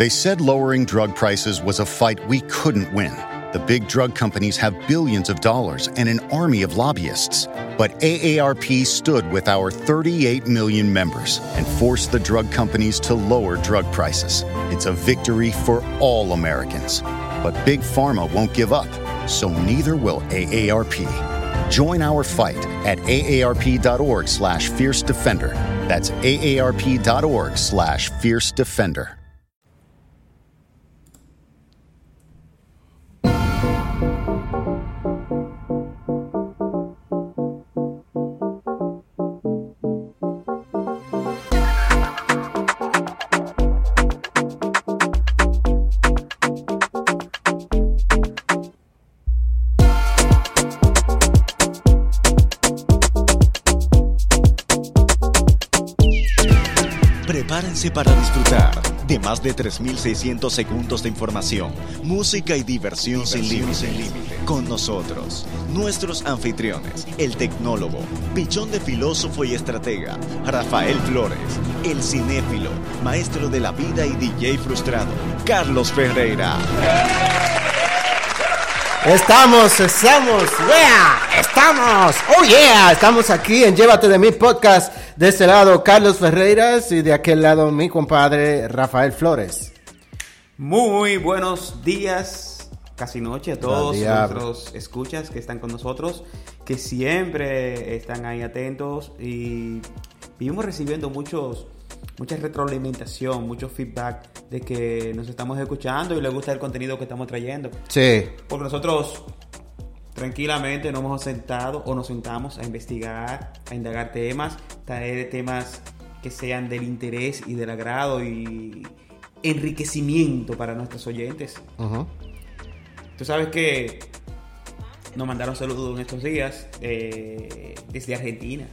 They said lowering drug prices was a fight we couldn't win. The big drug companies have billions of dollars and an army of lobbyists. But AARP stood with our 38 million members and forced the drug companies to lower drug prices. It's a victory for all Americans. But Big Pharma won't give up, so neither will AARP. Join our fight at aarp.org slash fierce defender. That's aarp.org slash fierce defender. Más de 3.600 segundos de información, música y diversión, sin límites. Con nosotros, nuestros anfitriones, el tecnólogo, pichón de filósofo y estratega, Rafael Flores, el cinéfilo, maestro de la vida y DJ frustrado, Carlos Ferreira. Estamos, estamos, yeah, estamos, oh yeah, estamos aquí en Llévate de mi podcast. De este lado, Carlos Ferreiras y de aquel lado, mi compadre Rafael Flores. Muy buenos días, casi noche a todos nuestros escuchas que están con nosotros, que siempre están ahí atentos y vivimos recibiendo muchos, mucha retroalimentación, mucho feedback de que nos estamos escuchando y les gusta el contenido que estamos trayendo. Sí, Porque nosotros tranquilamente nos hemos sentado o nos sentamos a investigar, a indagar temas, traer temas que sean del interés y del agrado y enriquecimiento para nuestros oyentes. Tú sabes que nos mandaron saludos en estos días eh, desde Argentina.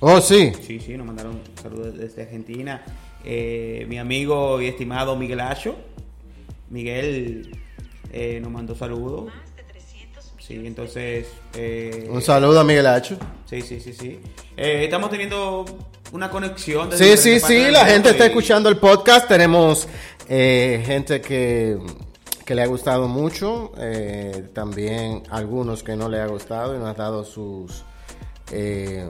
oh sí, Sí, sí, nos mandaron saludos desde Argentina. Eh, mi amigo y estimado Miguel Acho. Miguel eh, nos mandó saludos. Sí, entonces... eh, un saludo a Miguel Hacho. Sí, sí, sí, sí. Eh, estamos teniendo una conexión. Sí, sí, sí, la gente está escuchando el podcast. Tenemos eh, gente que, que le ha gustado mucho, eh, también algunos que no le ha gustado y nos ha dado sus eh,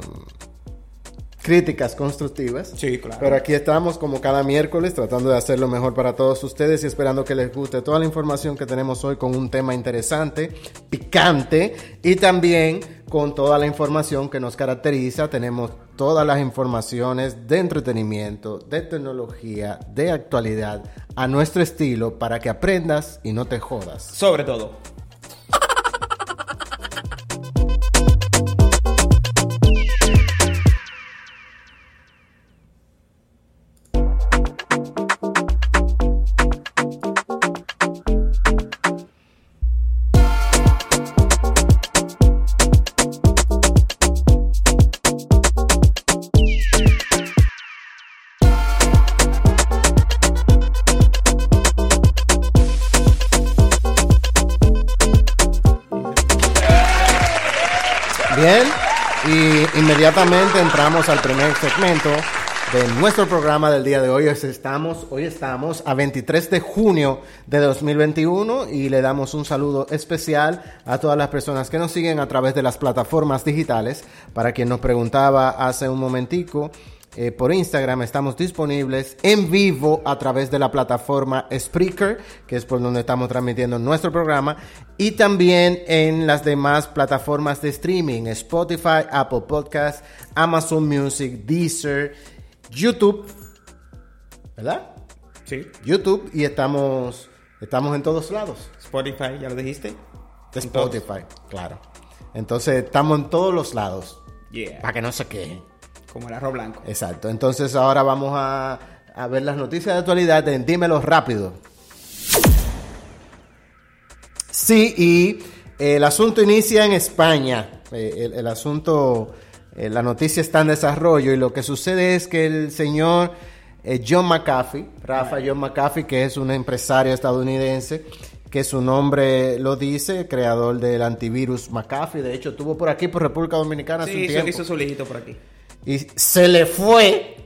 críticas constructivas. Sí, claro. Pero aquí estamos como cada miércoles tratando de hacer lo mejor para todos ustedes y esperando que les guste toda la información que tenemos hoy con un tema interesante, picante y también con toda la información que nos caracteriza. Tenemos todas las informaciones de entretenimiento, de tecnología, de actualidad a nuestro estilo para que aprendas y no te jodas. Sobre todo. Entramos al primer segmento de nuestro programa del día de. Hoy estamos, hoy estamos a 23 de junio de 2021 y le damos un saludo especial a todas las personas que nos siguen a través de las plataformas digitales. Para quien nos preguntaba hace un momentico, eh, por Instagram estamos disponibles en vivo a través de la plataforma Spreaker, que es por donde estamos transmitiendo nuestro programa, y también en las demás plataformas de streaming, Spotify, Apple Podcasts, Amazon Music, Deezer, YouTube, ¿verdad? Sí. YouTube y estamos, estamos en todos lados. Spotify, ya lo dijiste. Spotify, claro. Entonces estamos en todos los lados, Yeah. para que no se quejen. Como el arroz blanco. Exacto. Entonces ahora vamos a, a ver las noticias de actualidad en Dímelo Rápido. Sí, y eh, el asunto inicia en España. Eh, el, el asunto, eh, la noticia está en desarrollo y lo que sucede es que el señor John McAfee, Rafa John McAfee, que es un empresario estadounidense, que su nombre lo dice, creador del antivirus McAfee, de hecho estuvo por aquí, por República Dominicana hace un Sí, tiempo. hizo su por aquí. Y se le fue.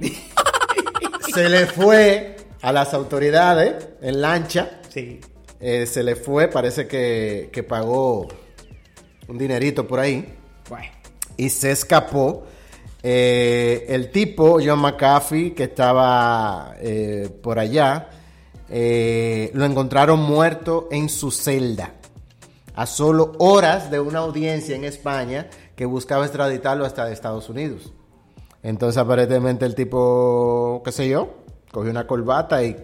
se le fue a las autoridades en lancha. Sí. Eh, se le fue, parece que, que pagó un dinerito por ahí Bueno. y se escapó. Eh, el tipo, John McAfee, que estaba eh, por allá, lo encontraron muerto en su celda. A solo horas de una audiencia en España que buscaba extraditarlo hasta Estados Unidos. Entonces, aparentemente, el tipo, qué sé yo, cogió una corbata y.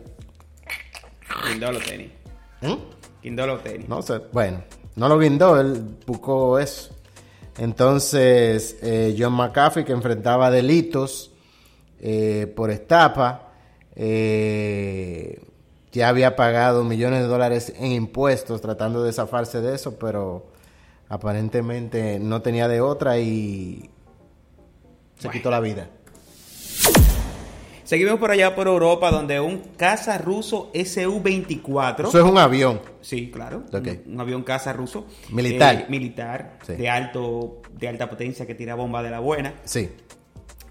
Guindó los tenis. ¿Mm? Guindó los tenis. No sé, bueno, no lo guindó, él buscó eso. Entonces, eh, John McAfee, que enfrentaba delitos eh, por estafa, eh, ya había pagado millones de dólares en impuestos tratando de zafarse de eso, pero aparentemente no tenía de otra y se quitó la vida. Seguimos por allá por Europa, donde un caza ruso Su-24. Eso es un avión. Sí, claro. Un, un avión caza ruso. Militar. Eh, militar. Sí. De alto, de alta potencia que tira bomba de la buena. Sí.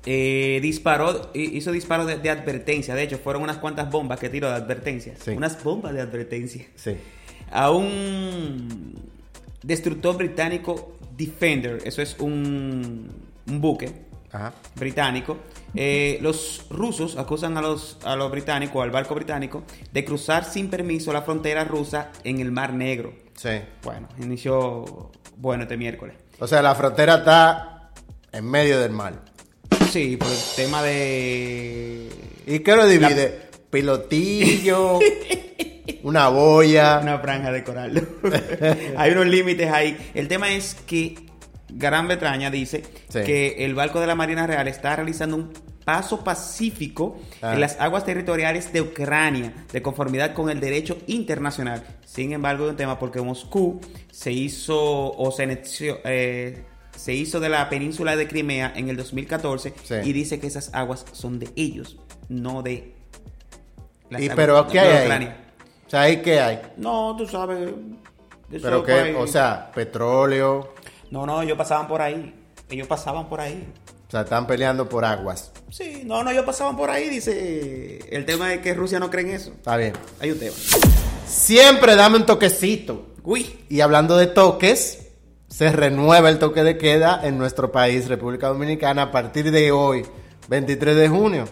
Eh, disparó, hi- hizo disparos de, de advertencia. De hecho, fueron unas cuantas bombas que tiró de advertencia. Sí. Unas bombas de advertencia. Sí. A un destructor británico Defender. Eso es un, un buque Ajá. británico. Eh, los rusos acusan a los, a los británicos, al barco británico, de cruzar sin permiso la frontera rusa en el Mar Negro. Sí. Bueno, inició bueno este miércoles. O sea, la frontera está en medio del mar. Sí, por el tema de... ¿Y qué lo divide? Pilotillo, una boya. Una franja de coral. Hay unos límites ahí. El tema es que Gran Bretaña dice Sí. que el barco de la Marina Real está realizando un paso pacífico Ah. en las aguas territoriales de Ucrania, de conformidad con el derecho internacional. Sin embargo, es un tema porque Moscú se hizo o se anexió, eh, se hizo de la península de Crimea en el 2014 Sí. y dice que esas aguas son de ellos, no de las ¿Y aguas pero de qué hay? Ucrania. O sea, ¿ahí qué hay? No, tú sabes. Pero que, o sea, petróleo. No, no, ellos pasaban por ahí. Ellos pasaban por ahí. O sea, están peleando por aguas. Sí, no, no, ellos pasaban por ahí, dice. El tema es que Rusia no cree en eso. Está bien. Hay un tema. Siempre dame un toquecito. Uy, Y hablando de toques, se renueva el toque de queda en nuestro país, República Dominicana, a partir de hoy, 23 de junio.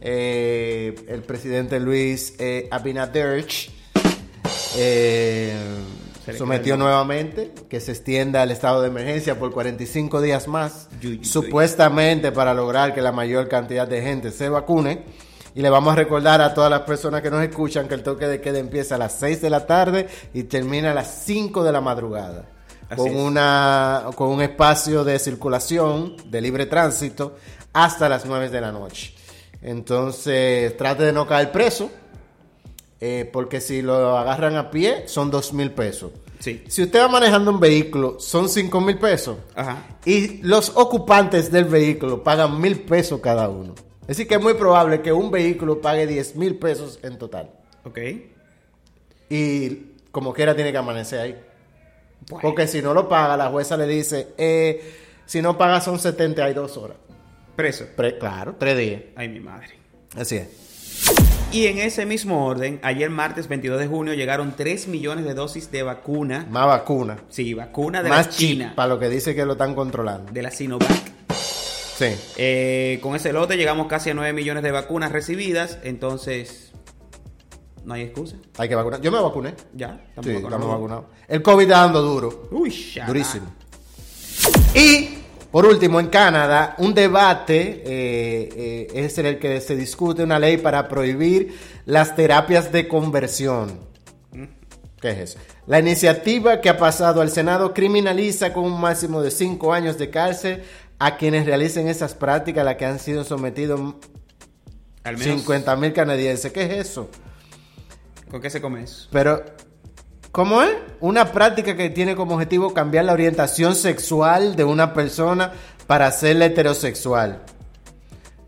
Eh, el presidente Luis eh, Abinader eh, sometió nuevamente que se extienda el estado de emergencia por 45 días más, supuestamente para lograr que la mayor cantidad de gente se vacune. Y le vamos a recordar a todas las personas que nos escuchan que el toque de queda empieza a las 6 de la tarde y termina a las 5 de la madrugada. Así Con, es. una, con un espacio de circulación, de libre tránsito, hasta las 9 de la noche. Entonces, trate de no caer preso, eh, porque si lo agarran a pie, son 2 mil pesos. sí. Si usted va manejando un vehículo, son 5 mil pesos. Ajá. Y los ocupantes del vehículo pagan mil pesos cada uno. Es decir, que es muy probable que un vehículo pague 10 mil pesos en total. Ok. Y como quiera tiene que amanecer ahí. Bueno. Porque si no lo paga, la jueza le dice, eh, si no paga son 72 horas. Preso. Pre- claro, 3 días. Ay, mi madre. Así es. Y en ese mismo orden, ayer martes 22 de junio llegaron 3 millones de dosis de vacuna. Más vacuna. Sí, vacuna de Más la chip, China. para lo que dice que lo están controlando. De la Sinovac. Sí. Eh, con ese lote llegamos casi a 9 millones de vacunas recibidas. Entonces, no hay excusa. Hay que vacunar. Yo me vacuné. Ya, Sí, vacunados. estamos vacunados. El COVID está dando duro. Uy, ya. Durísimo. Y, por último, en Canadá, un debate eh, eh, es en el que se discute una ley para prohibir las terapias de conversión. ¿Qué es eso? La iniciativa que ha pasado al Senado criminaliza con un máximo de 5 años de cárcel a quienes realicen esas prácticas a las que han sido sometidos Al menos, 50 mil canadienses. ¿Qué es eso? ¿Con qué se come eso? Pero, ¿cómo es? Una práctica que tiene como objetivo cambiar la orientación sexual de una persona para hacerla heterosexual.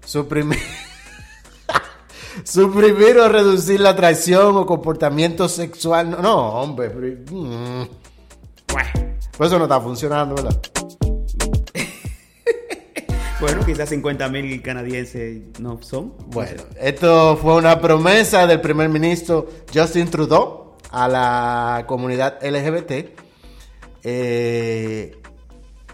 Suprimir. Suprimir o reducir la atracción o comportamiento sexual. No, no, hombre. mm. Pues eso no está funcionando, ¿verdad? Bueno, quizás 50 mil canadienses no son. Bueno, esto fue una promesa del primer ministro Justin Trudeau a la comunidad LGBT, eh,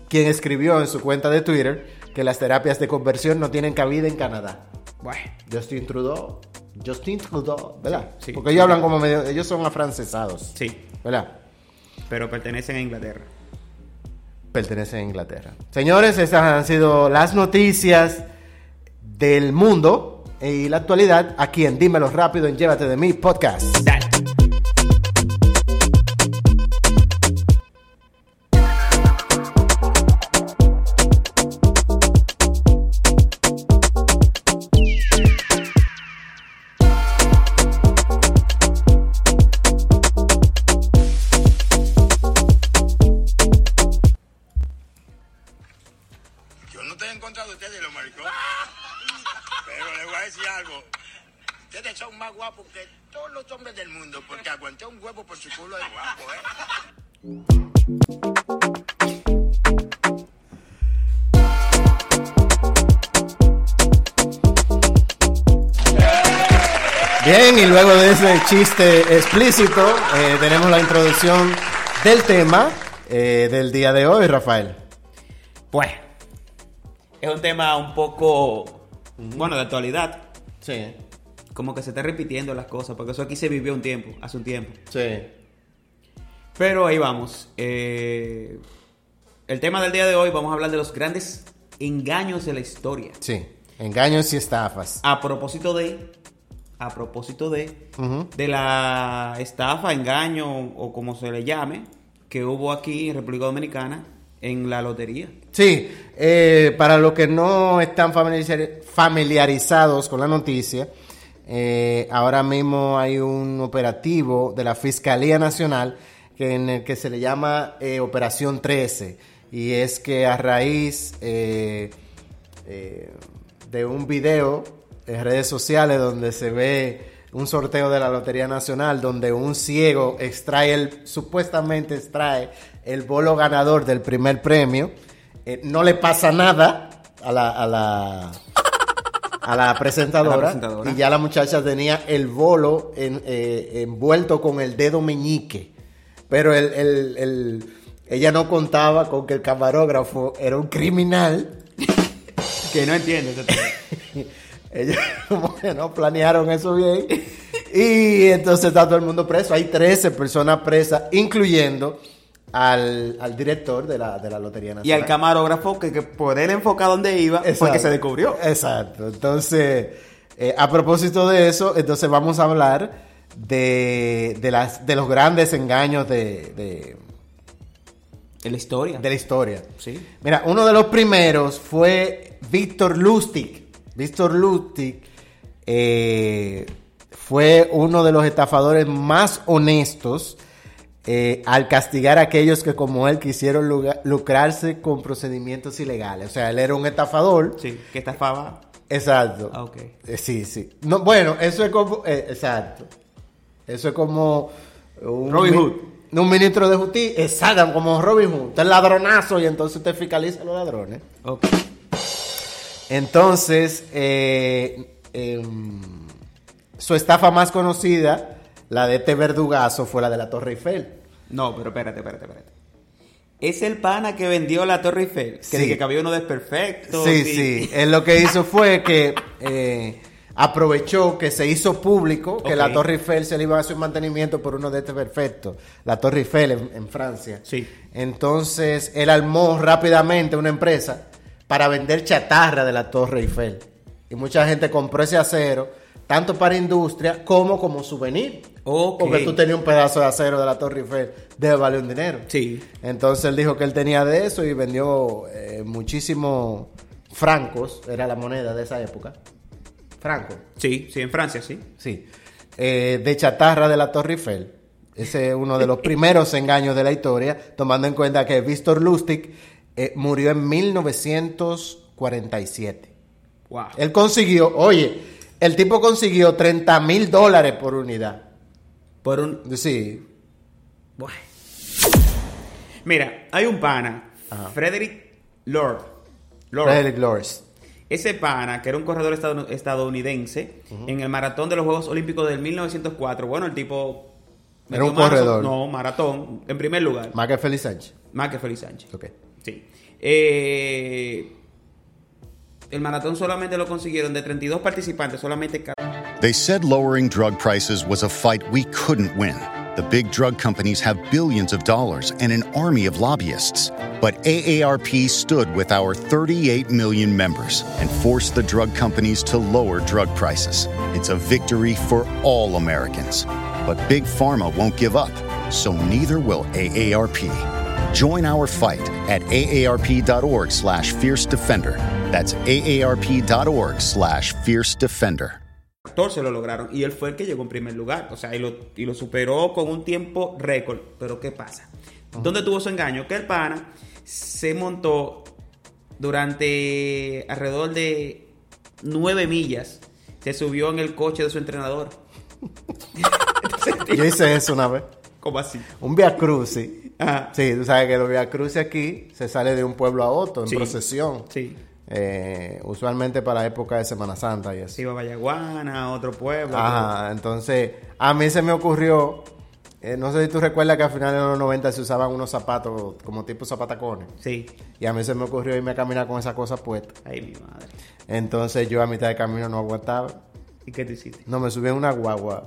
quien escribió en su cuenta de Twitter que las terapias de conversión no tienen cabida en Canadá. Bueno, Justin Trudeau, Justin Trudeau, ¿verdad? Sí, sí. Porque ellos hablan como medio, ellos son afrancesados, sí, ¿verdad? pero pertenecen a Inglaterra. Pertenecen a Inglaterra. Señores, esas han sido las noticias del mundo y la actualidad aquí en Dímelo Rápido en Llévate de mí podcast. Dale. Y luego de ese chiste explícito, eh, tenemos la introducción del tema eh, del día de hoy, Rafael. Pues, es un tema un poco, bueno, de actualidad. Sí, Como que se está repitiendo las cosas, porque eso aquí se vivió un tiempo, hace un tiempo. sí. Pero ahí vamos. Eh, el tema del día de hoy, vamos a hablar de los grandes engaños de la historia. Sí, engaños y estafas. A propósito de. A propósito de. De la estafa, engaño o como se le llame, que hubo aquí en República Dominicana en la lotería. Sí, eh, para los que no están familiarizados con la noticia, eh, ahora mismo hay un operativo de la Fiscalía Nacional que en el que se le llama eh, Operación 13 y es que a raíz de un video redes sociales donde se ve un sorteo de la Lotería Nacional donde un ciego extrae el supuestamente extrae el bolo ganador del primer premio eh, no le pasa nada a la a la a la presentadora, A la presentadora. y ya la muchacha tenía el bolo en- eh, envuelto con el dedo meñique pero el, el- el- ella no contaba con que el camarógrafo era un criminal Que no entiendo. ellos como que no planearon eso bien. Y entonces está todo el mundo preso. Hay 13 personas presas, incluyendo al, al director de la, de la Lotería y Nacional. al camarógrafo, que, que por él enfocar dónde iba, fue Exacto. que se descubrió. Exacto. Entonces, eh, a propósito de eso, entonces vamos a hablar de, de, las, de los grandes engaños de, de, En la historia. de la historia. Sí. Mira, uno de los primeros fue Víctor Lustig. Víctor Lustig eh, fue uno de los estafadores más honestos eh, al castigar a aquellos que como él quisieron lucrarse con procedimientos ilegales. O sea, él era un estafador. Sí, que estafaba. Exacto. Ah, ok. Eh, sí, sí. No, bueno, eso es como... exacto. Eso es como... Un Robin Hood. Un ministro de justicia. Exacto, como Robin Hood. Usted es ladronazo y entonces usted fiscaliza a los ladrones. Ok. Entonces, eh, em, su estafa más conocida, la de este verdugazo, fue la de la Torre Eiffel. No, pero espérate, espérate, espérate. Es el pana que vendió la Torre Eiffel. Que, Sí. que cabía uno desperfecto. Sí, sí. Él lo que hizo fue que eh, aprovechó que se hizo público que la Torre Eiffel se le iba a hacer un mantenimiento por uno de este perfecto. La Torre Eiffel en, en Francia. Sí. Entonces, él armó rápidamente una empresa para vender chatarra de la Torre Eiffel. Y mucha gente compró ese acero, tanto para industria como como souvenir. Ok. Porque tú tenías un pedazo de acero de la Torre Eiffel, debe valer un dinero. Sí. Entonces él dijo que él tenía de eso y vendió eh, muchísimos francos, era la moneda de esa época. Franco, Sí, sí, en Francia, sí. sí. Eh, de chatarra de la Torre Eiffel. Ese es uno de los primeros engaños de la historia, tomando en cuenta que Víctor Lustig eh, murió en 1947. Wow. Él consiguió, oye, el tipo consiguió 30 mil dólares por unidad. Por un. Sí, Bueno. Mira, hay un pana, Ajá. Frederick Lord. Frederick Lawrence. Ese pana, que era un corredor estadounidense, en el maratón de los Juegos Olímpicos del 1904, bueno, el tipo... Era un corredor. No, maratón, en primer lugar. Más que Félix Sánchez. Más que Félix Sánchez. Ok. Sí. Eh, el maratón solamente lo consiguieron de 32 participantes, solamente They said lowering drug prices was a fight we couldn't win. The big drug companies have billions of dollars and an army of lobbyists. But AARP stood with our 38 million members and forced the drug companies to lower drug prices. It's a victory for all Americans. But Big Pharma won't give up, so neither will AARP. Join our fight at aarp.org slash fierce defender. That's aarp.org slash fierce defender. 14 lo lograron y él fue el que llegó en primer lugar, o sea, y lo, y lo superó con un tiempo récord. Pero ¿qué pasa? ¿Dónde tuvo su engaño? Que el pana se montó durante alrededor de 9 millas, se subió en el coche de su entrenador. Yo hice eso una vez. ¿Cómo así? Un Via Crucis. Ajá. Sí, tú sabes que los Via Crucis aquí se sale de un pueblo a otro en Sí. procesión. Sí. Eh, usualmente para la época de Semana Santa y eso. Iba a Vallaguana, a otro pueblo. Ajá, entonces a mí se me ocurrió, eh, no sé si tú recuerdas que a finales de los 90 se usaban unos zapatos como tipo zapatacones. Sí. Y a mí se me ocurrió irme a caminar con esas cosas puestas. Ay, mi madre. Entonces yo a mitad de camino no aguantaba. ¿Y qué te hiciste? No, me subí en una guagua.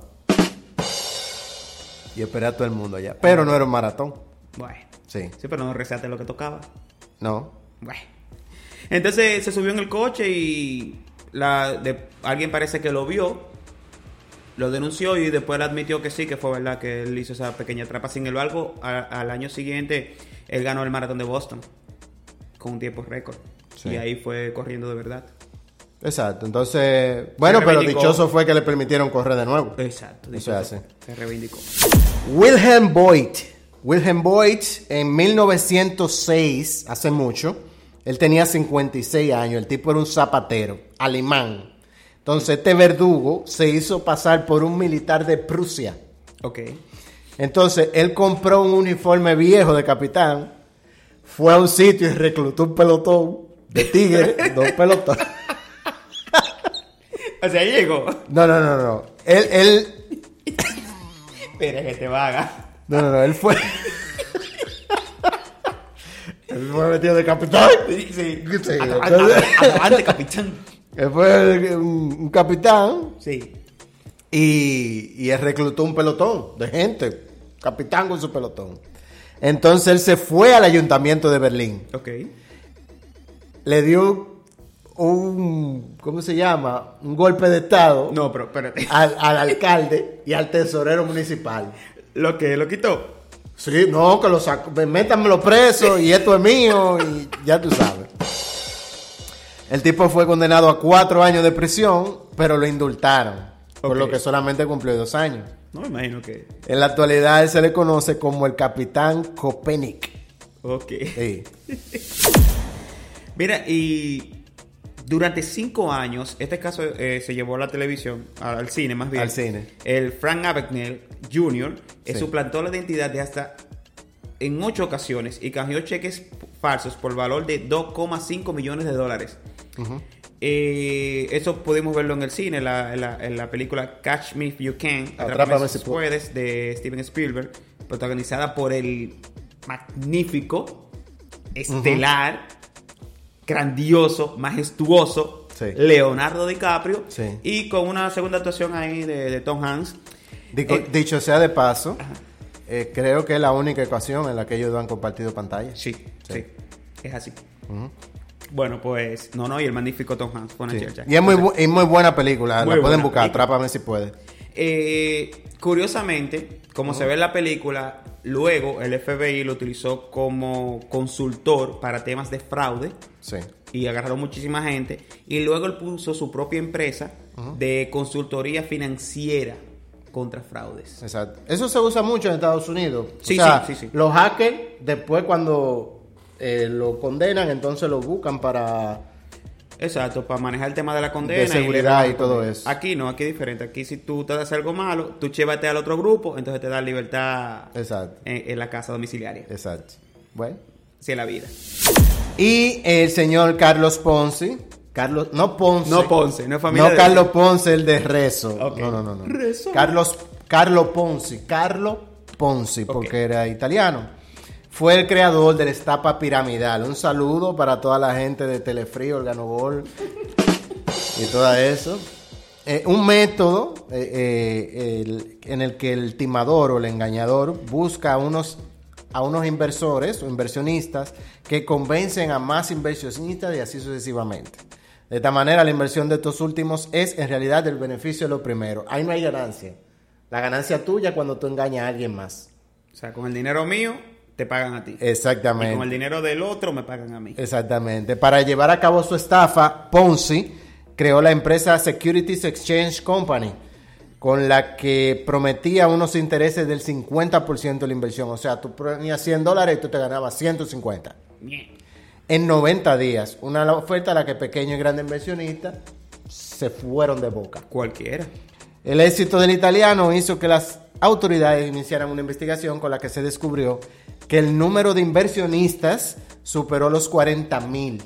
Y esperé a todo el mundo allá. Pero no era un maratón. Bueno. Sí. Sí, pero no rezaste lo que tocaba. No. Bueno. Entonces se subió en el coche y la, de, alguien parece que lo vio, lo denunció y después le admitió que sí, que fue verdad que él hizo esa pequeña trampa. Sin embargo, a- al año siguiente él ganó el maratón de Boston con un tiempo récord. Sí. Y ahí fue corriendo de verdad. Exacto. Entonces, bueno, pero dichoso fue que le permitieron correr de nuevo. Exacto. Eso dicho hace. Se reivindicó. Wilhelm Boyd. Wilhelm Boyd en 1906, hace mucho, él tenía 56 años, el tipo era un zapatero, alemán. Entonces este verdugo se hizo pasar por un militar de Prusia. Ok. Entonces él compró un uniforme viejo de capitán, fue a un sitio y reclutó un pelotón de tigres, dos pelotones. O sea, ahí llegó. No, no, no, no. Él, él, Espera que te vaga. No, no, no, él fue. él fue metido de capitán. Sí, sí. Sí, Adelante, capitán. Él fue un, un capitán Sí. y, y él reclutó un pelotón de gente. Capitán con su pelotón. Entonces él se fue al ayuntamiento de Berlín. Ok. Le dio un, ¿cómo se llama? Un golpe de estado No, pero espérate. al, al alcalde y al tesorero municipal. Lo que lo quitó. Sí, no, que lo sacó, métanmelo preso y esto es mío y ya tú sabes. El tipo fue condenado a cuatro años de prisión, pero lo indultaron, por lo que solamente cumplió dos años. No me imagino que. En la actualidad él se le conoce como el capitán Kopenik. Ok. Sí. Mira, y durante cinco años, este caso eh, se llevó a la televisión, al, cine más bien. Al cine. El Frank Abagnale Jr. Sí. suplantó la identidad de hasta en ocho ocasiones y canjeó cheques falsos por valor de 2,5 millones de dólares. Eh, eso pudimos verlo en el cine, en la, en la- en la película Catch Me If You Can, Atrápame si puedes, de Steven Spielberg, protagonizada por el magnífico, estelar, grandioso, majestuoso Sí. Leonardo DiCaprio Sí. y con una segunda actuación ahí de, de Tom Hanks. Dico- Eh, dicho sea de paso, eh, creo que es la única ocasión en la que ellos han compartido pantalla. Sí, sí, es así. Bueno, pues, no, no, y el magnífico Tom Hanks. con Sí. Y es muy, y muy buena película, Muy la pueden buscar, película. atrápame si puedes. Eh, curiosamente, como se ve en la película, luego el FBI lo utilizó como consultor para temas de fraude Sí. y agarraron muchísima gente. Y luego él puso su propia empresa de consultoría financiera contra fraudes. Exacto. Eso se usa mucho en Estados Unidos. Sí, o sea, sí, sí, sí. Los hackers, después cuando eh, lo condenan, entonces lo buscan para... Exacto, para manejar el tema de la condena. De seguridad le- y todo eso. Aquí no, aquí es diferente. Aquí si tú te das algo malo, tú llévate al otro grupo, entonces te dan libertad Exacto. en, en la casa domiciliaria. Exacto. Bueno, es la vida. Y el señor Carlos Ponce. Carlos, no Ponce. No Ponce, no es familia No de- Carlos Ponce, el de Rezo. No, no, no. no. Rezo. Carlos, Carlo Ponzi. Carlo Ponzi, porque era italiano. Fue el creador del estapa piramidal. Un saludo para toda la gente de Telefrío, Organogol y todo eso. Eh, un método eh, eh, en el que el timador o el engañador busca a unos, a unos inversores o inversionistas que convencen a más inversionistas y así sucesivamente. De esta manera, la inversión de estos últimos es en realidad el beneficio de lo primero. Ahí no hay ganancia. La ganancia tuya cuando tú engañas a alguien más. O sea, con el dinero mío te pagan a ti. Exactamente. Y con el dinero del otro me pagan a mí. Exactamente. Para llevar a cabo su estafa, Ponzi creó la empresa Securities Exchange Company, con la que prometía unos intereses del 50% de la inversión. O sea, tú ponías 100 dólares y tú te ganabas 150. Bien. En 90 días. Una oferta a la que pequeños y grandes inversionistas se fueron de boca. Cualquiera. El éxito del italiano hizo que las autoridades iniciaran una investigación con la que se descubrió que el número de inversionistas superó los 40 mil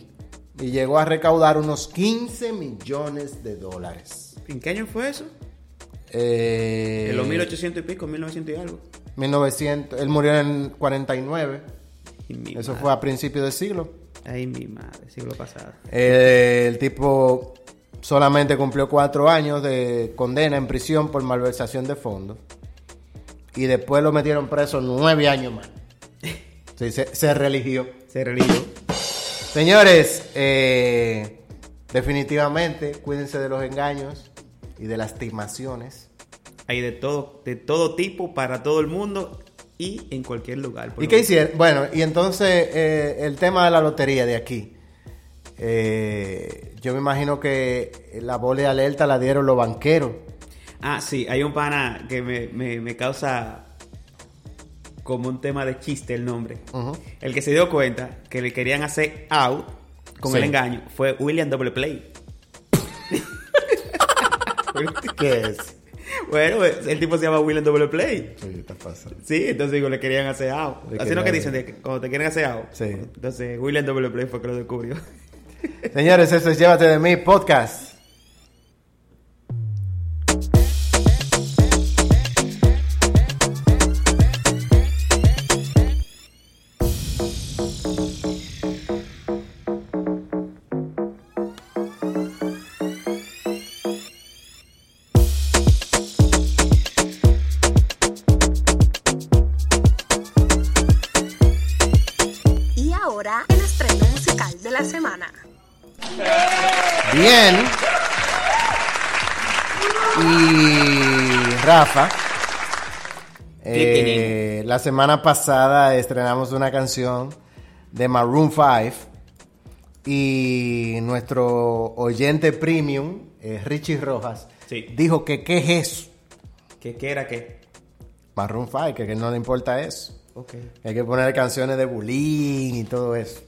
y llegó a recaudar unos 15 millones de dólares. ¿En qué año fue eso? Eh, En los 1800 y pico, 1900 y algo. 1900, él murió en 49, Y eso madre. fue a principios del siglo. Ay, mi madre, siglo pasado. Eh, el tipo solamente cumplió cuatro años de condena en prisión por malversación de fondos. Y después lo metieron preso nueve años más. Sí, se, se religió. Se religió. Señores, eh, definitivamente cuídense de los engaños y de las timaciones. Hay de todo, de todo tipo, para todo el mundo y en cualquier lugar. ¿Y qué hicieron? Bueno, y entonces eh, el tema de la lotería de aquí. Eh, yo me imagino que la bola de alerta la dieron los banqueros. Ah, sí, hay un pana que me, me- me causa como un tema de chiste el nombre. El que se dio cuenta que le querían hacer out con Sí. el engaño fue William Double Play. ¿Qué es? bueno, el tipo se llama William Double Play. Sí, está pasando. Sí, entonces digo, le querían hacer out. Así es lo que dicen, de cuando te quieren hacer out. Sí. Entonces, William Double Play fue que lo descubrió. Señores, eso es Llévate de mí podcast. Eh, la semana pasada estrenamos una canción de Maroon 5 y nuestro oyente premium, eh, Richie Rojas, Sí. dijo que qué es eso. ¿Qué, qué era qué? Maroon 5, que, que no le importa eso. Ok. Que Hay que poner canciones de bullying y todo eso.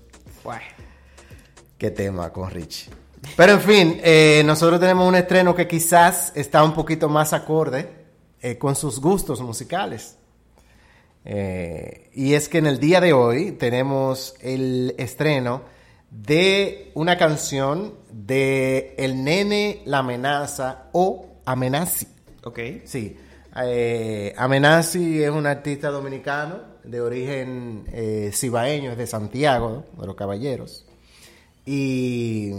Qué tema con Rich. Pero en fin, eh, nosotros tenemos un estreno que quizás está un poquito más acorde eh, con sus gustos musicales. Eh, y es que en el día de hoy tenemos el estreno de una canción de El Nene, La Amenaza o Amenazi. Ok. Sí. Eh, Amenazi es un artista dominicano de origen eh, cibaeño, es de Santiago, de los Caballeros. Y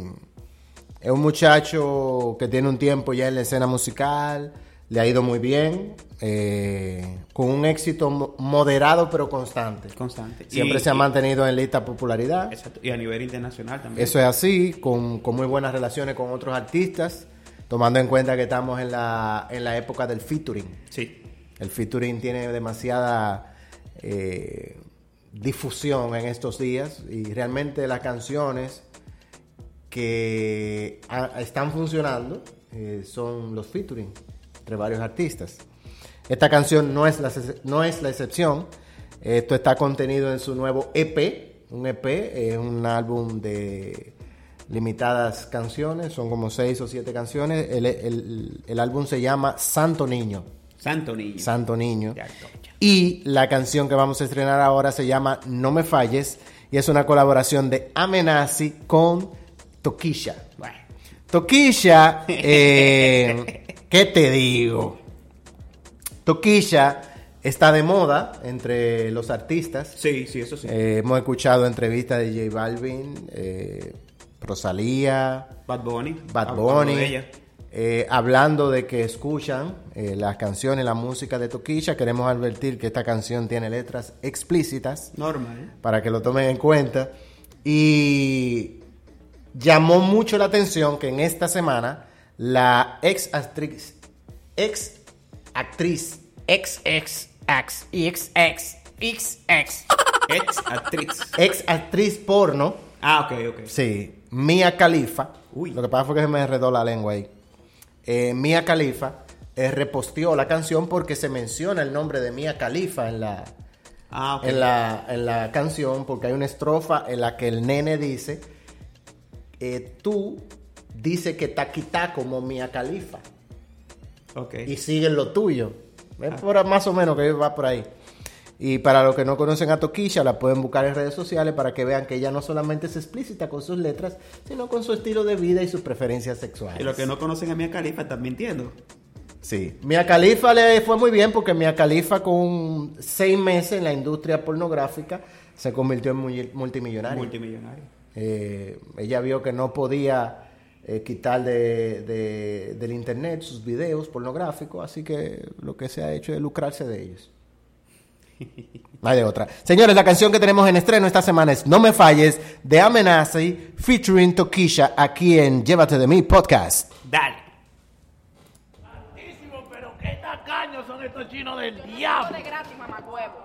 es un muchacho que tiene un tiempo ya en la escena musical, le ha ido muy bien, eh, con un éxito mo- moderado pero constante. Constante. Siempre Y- se ha y- mantenido en lista popularidad. Exacto. Y a nivel internacional también. Eso es así, con, con muy buenas relaciones con otros artistas, tomando en cuenta que estamos en la, en la época del featuring. Sí. El featuring tiene demasiada eh, difusión en estos días y realmente las canciones que a- están funcionando eh, son los featuring entre varios artistas. Esta canción no es la, no es la excepción. Esto está contenido en su nuevo EP. Un EP es un álbum de limitadas canciones, son como seis o siete canciones. El, el- el álbum se llama Santo Niño. Santo niño. Santo Niño. Y la canción que vamos a estrenar ahora se llama No me falles y es una colaboración de Amenazi con Toquilla. Bueno. Toquilla, eh, ¿qué te digo? Toquilla está de moda entre los artistas. Sí, sí, eso sí. Eh, hemos escuchado entrevistas de J Balvin, eh, Rosalía, Bad Bunny. Bad Bunny, de ella. eh, hablando de que escuchan eh, las canciones, la música de Toquilla. Queremos advertir que esta canción tiene letras explícitas Normal. para que lo tomen en cuenta. Y llamó mucho la atención que en esta semana la ex actriz, ex actriz, ex ex ex ex ex ex ex Ex actriz. ex actriz porno, Ah, ok, ok. sí, Mia Khalifa. Uy. Lo que pasa fue que se me enredó la lengua ahí. Eh, Mia Khalifa eh, reposteó la canción porque se menciona el nombre de Mia Khalifa en la, Ah, ok. en la, en la canción porque hay una estrofa en la que el nene dice, eh, tú dice que taquita como Mia Califa Ok. y sigue lo tuyo. Es por, más o menos que va por ahí. Y para los que no conocen a Toquilla, la pueden buscar en redes sociales para que vean que ella no solamente es explícita con sus letras, sino con su estilo de vida y sus preferencias sexuales. Y los que no conocen a Mia Khalifa están mintiendo. Sí. Mia Khalifa le fue muy bien porque Mia Khalifa con seis meses en la industria pornográfica se convirtió en multimillonaria. Multimillonario. Eh, ella vio que no podía eh, quitar de, de- del internet sus videos pornográficos, así que lo que se ha hecho es lucrarse de ellos. No hay de otra. Señores, la canción que tenemos en estreno esta semana es No me falles de Amenazi featuring Toquilla aquí en Llévate de mí podcast. Dale. Pero qué tacaños son estos chinos del diablo. de gratis, mamacuevo.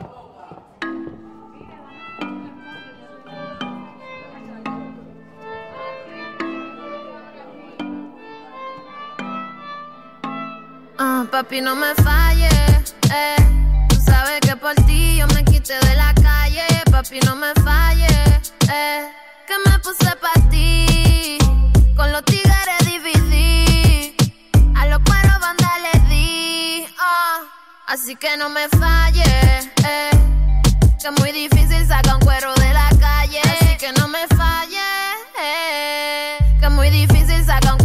Papi, no me falles, eh. Tú sabes que por ti yo me quité de la calle. Papi, no me falles, eh. Que me puse pa' ti. Con los tigres dividí. A los cueros banda le di. ah. Así que no me falles, eh. Que es muy difícil sacar un cuero de la calle. Así que no me falles, eh. Que es muy difícil sacar un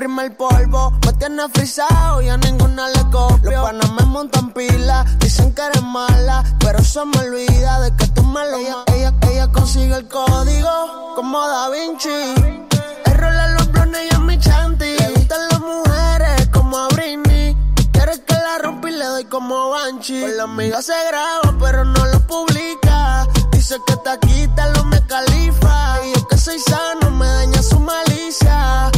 el primer polvo. Me tiene frisado y a ninguna le copio. Los panas me montan pila, dicen que eres mala. Pero se me olvida de que tú me lo ella, ella, ella consigue el código como Da Vinci. El rol en los blones y en mi chanti. Le gustan las mujeres como a Britney. Quieres que la rompa y le doy como Banshee. Con la amiga se graba, pero no lo publica. Dice que te quita lo me califa. Y yo que soy sano, me daña su malicia.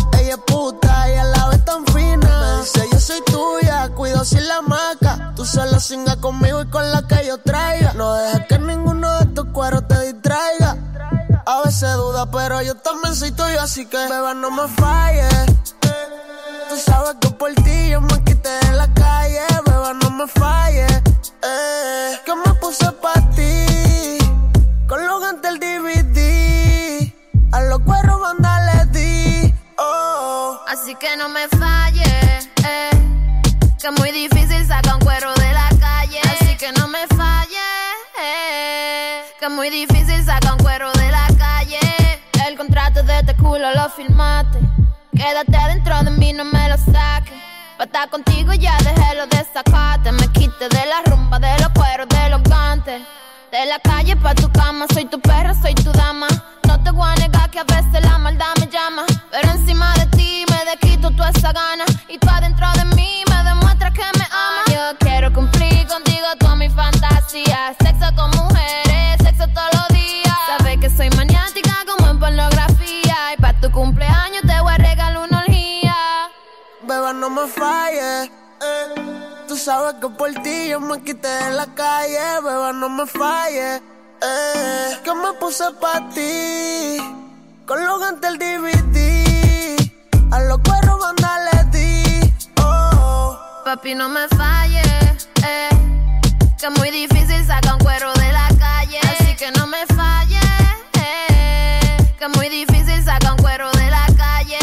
Cuido sin la maca. Tú solo singa conmigo y con la que yo traiga. No dejes que ninguno de estos cueros te distraiga. A veces duda, pero yo también soy tuyo, así que beba no me falles. Tú sabes que por ti yo me quité de la calle, beba, no me falles. Eh, que me puse pa' ti, con los gantes el DVD. A los cueros banda le di, oh. Así que no me falles. Que es muy difícil sacar un cuero de la calle. Así que no me falles. Que es muy difícil sacar un cuero de la calle. El contrato de este culo lo firmaste. Quédate dentro de mí, no me lo saques. Pa' estar contigo ya dejé lo de sacarte. Me quité de la rumba, de los cueros, de los gantes. De la calle pa' tu cama, soy tu perra, soy tu dama. No te voy a negar que a veces la maldad me llama. Pero encima de ti me desquito toda esa gana. Y tú adentro de Sexo con mujeres, sexo todos los días. Sabes que soy maniática como en pornografía. Y pa' tu cumpleaños te voy a regalar una orgía. Beba, no me falles. eh. Tú sabes que por ti yo me quité de la calle. Beba, no me falles. Eh. Que me puse pa' ti. Con los gantes el DVD. A los cueros banda le di. Oh. Papi, no me falles, eh. Que muy difícil sacar un cuero de la calle. Así que no me falles. Que muy difícil sacar un cuero de la calle.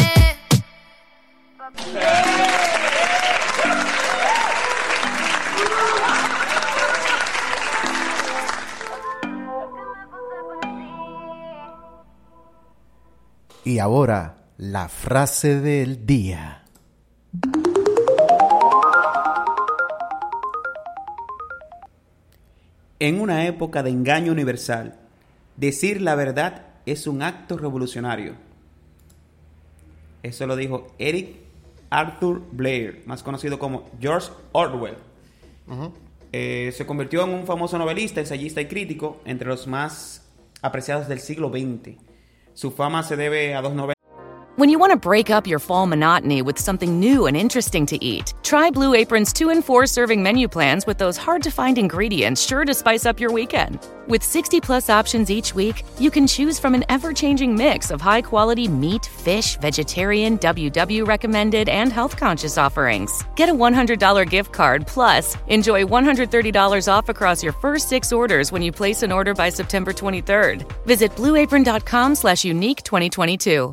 Y ahora, la frase del día. En una época de engaño universal, decir la verdad es un acto revolucionario. Eso lo dijo Eric Arthur Blair, más conocido como George Orwell. Eh, se convirtió en un famoso novelista, ensayista y crítico, entre los más apreciados del siglo XX. Su fama se debe a dos novelas. When you want to break up your fall monotony with something new and interesting to eat, try Blue Apron's 2 and 4 serving menu plans with those hard to find ingredients sure to spice up your weekend. With 60 plus options each week, you can choose from an ever changing mix of high quality meat, fish, vegetarian, WW recommended, and health conscious offerings. Get a $100 gift card plus enjoy $130 off across your first six orders when you place an order by September 23rd. Visit blueapron.com slash unique 2022.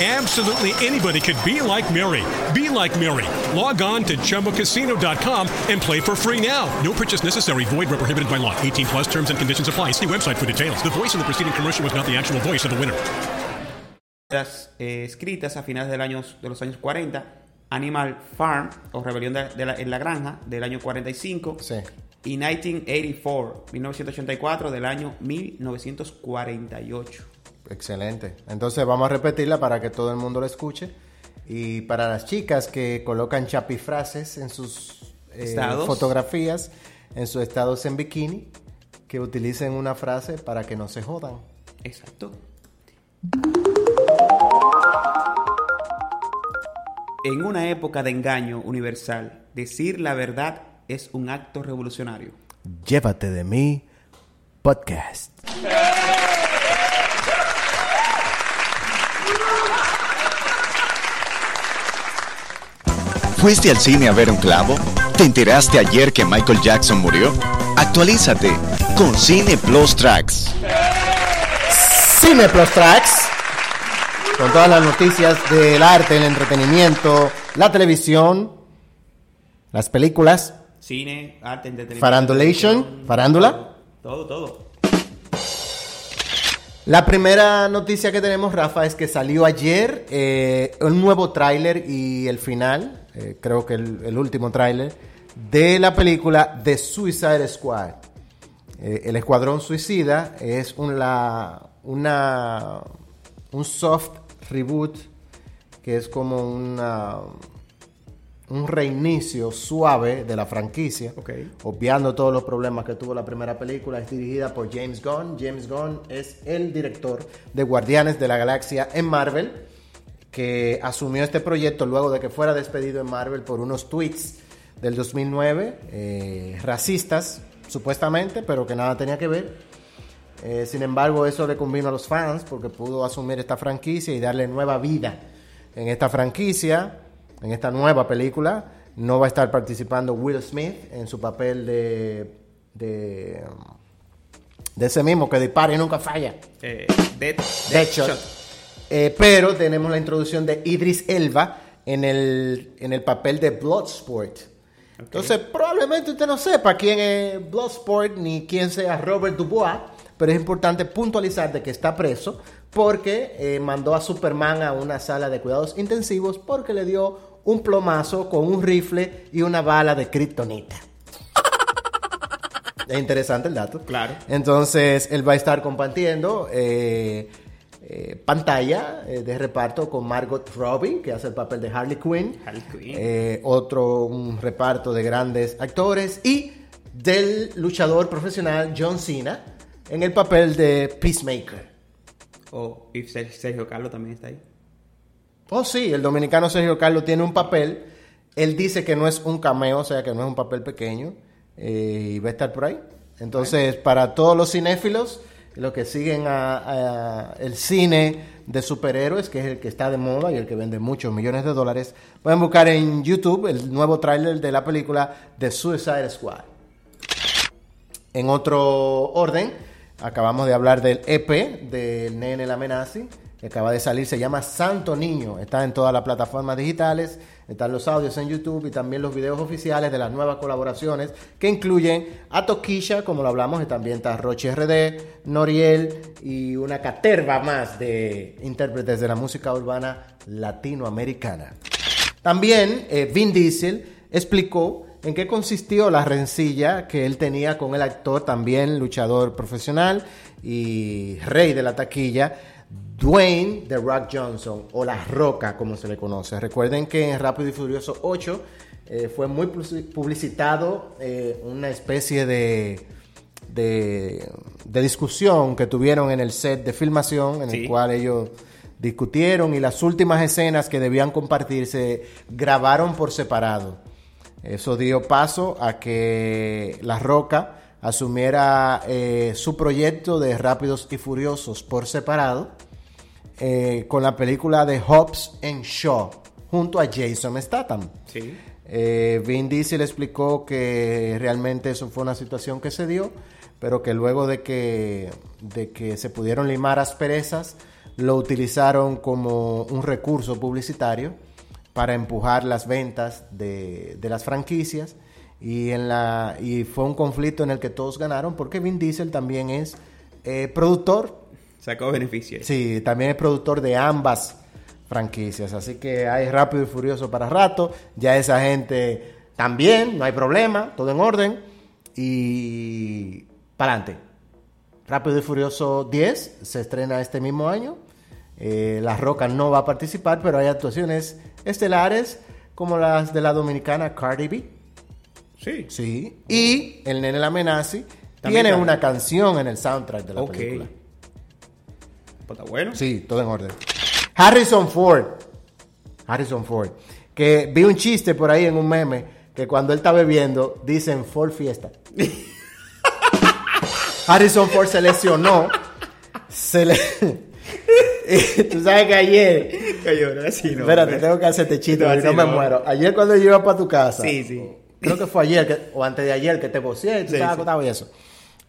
Absolutely anybody could be like Mary. Be like Mary. Log on to ChumboCasino.com and play for free now. No purchase necessary. Void where prohibited by law. 18 plus terms and conditions apply. See website for details. The voice in the preceding commercial was not the actual voice of the winner. eh, escritas a finales del año, de los años 40, Animal Farm o Rebelión de, de la, en la Granja del año 45 Sí. y 1984, 1984 del año 1948. Excelente. Entonces vamos a repetirla para que todo el mundo la escuche. Y para las chicas que colocan chapifrases en sus eh, fotografías, en sus estados en bikini, que utilicen una frase para que no se jodan. Exacto. En una época de engaño universal, decir la verdad es un acto revolucionario. Llévate de mí, podcast. ¿Fuiste al cine a ver un clavo? ¿Te enteraste ayer que Michael Jackson murió? Actualízate con Cine Plus Tracks. Cine Plus Tracks. Con todas las noticias del arte, el entretenimiento, la televisión, las películas, Cine, arte, entretenimiento. Farandulation, farándula. Todo, todo. La primera noticia que tenemos, Rafa, es que salió ayer eh, un nuevo tráiler y el final, eh, creo que el, el último tráiler, de la película The Suicide Squad. Eh, el Escuadrón Suicida es una, una, un soft reboot que es como una, un reinicio suave de la franquicia, Ok. obviando todos los problemas que tuvo la primera película. Es dirigida por James Gunn. James Gunn es el director de Guardianes de la Galaxia en Marvel, que asumió este proyecto luego de que fuera despedido en Marvel por unos tweets del 2009, eh, racistas, supuestamente, pero que nada tenía que ver. Eh, sin embargo, eso le convino a los fans porque pudo asumir esta franquicia y darle nueva vida en esta franquicia, en esta nueva película. No va a estar participando Will Smith en su papel de, de, de ese mismo que dispara y nunca falla. Eh, Dead. Eh, pero tenemos la introducción de Idris Elba en el, en el papel de Bloodsport. Entonces, probablemente usted no sepa quién es Bloodsport ni quién sea Robert Dubois, pero es importante puntualizar de que está preso porque eh, mandó a Superman a una sala de cuidados intensivos porque le dio un plomazo con un rifle y una bala de kriptonita. Es interesante el dato. Claro. Entonces, él va a estar compartiendo eh, eh, pantalla eh, de reparto con Margot Robbie, que hace el papel de Harley Quinn. Harley Quinn. Eh, otro un reparto de grandes actores. Y del luchador profesional John Cena en el papel de Peacemaker. Oh, y Ser- Sergio Carlos también está ahí. Oh, sí, el dominicano Sergio Carlos tiene un papel. Él dice que no es un cameo, o sea, que no es un papel pequeño. y va a estar por ahí. Entonces, para todos los cinéfilos, los que siguen a, el cine de superhéroes, que es el que está de moda y el que vende muchos millones de dólares, pueden buscar en YouTube el nuevo tráiler de la película The Suicide Squad. En otro orden, Acabamos de hablar del EP del Nene La Amenazi, acaba de salir, se llama Santo Niño. Está en todas las plataformas digitales, están los audios en YouTube y también los videos oficiales de las nuevas colaboraciones que incluyen a Toquisha, como lo hablamos, y también está Roche RD, Noriel y una caterva más de intérpretes de la música urbana latinoamericana. También eh, Vin Diesel explicó en qué consistió la rencilla que él tenía con el actor, también luchador profesional y rey de la taquilla, Dwayne The Rock Johnson, o La Roca, como se le conoce. Recuerden que en Rápido y Furioso 8 eh, fue muy publicitado eh, una especie de, de, de, discusión que tuvieron en el set de filmación, en el cual ellos discutieron y las últimas escenas que debían compartirse grabaron por separado. Eso dio paso a que La Roca asumiera eh, su proyecto de Rápidos y Furiosos por separado eh, con la película de Hobbs and Shaw junto a Jason Statham. Sí. Eh, Vin Diesel explicó que realmente eso fue una situación que se dio, pero que luego de que, de que se pudieron limar asperezas, lo utilizaron como un recurso publicitario para empujar las ventas de, de, las franquicias y, en la, y fue un conflicto en el que todos ganaron porque Vin Diesel también es eh, productor. Sacó beneficios. Sí, también es productor de ambas franquicias. Así que hay rápido y furioso para rato. Ya esa gente también, no hay problema, todo en orden. Y para adelante. Rápido y Furioso 10 se estrena este mismo año. Eh, la Roca no va a participar, pero hay actuaciones estelares como las de la dominicana Cardi B. Sí. Sí. Y el Nene La Amenazi tiene una canción en el soundtrack de la película. Está bueno. Sí, todo en orden. Harrison Ford. Harrison Ford. Que vi un chiste por ahí en un meme que cuando él está bebiendo dicen Ford Fiesta. Harrison Ford se lesionó. Se le... Tú sabes que ayer. sí, no, Espérate, tengo que hacerte chiste, no, no me muero. Ayer cuando yo iba para tu casa. Sí, sí. Creo que fue ayer que, o antes de ayer que te poseé y tú sí, estabas acostado y eso.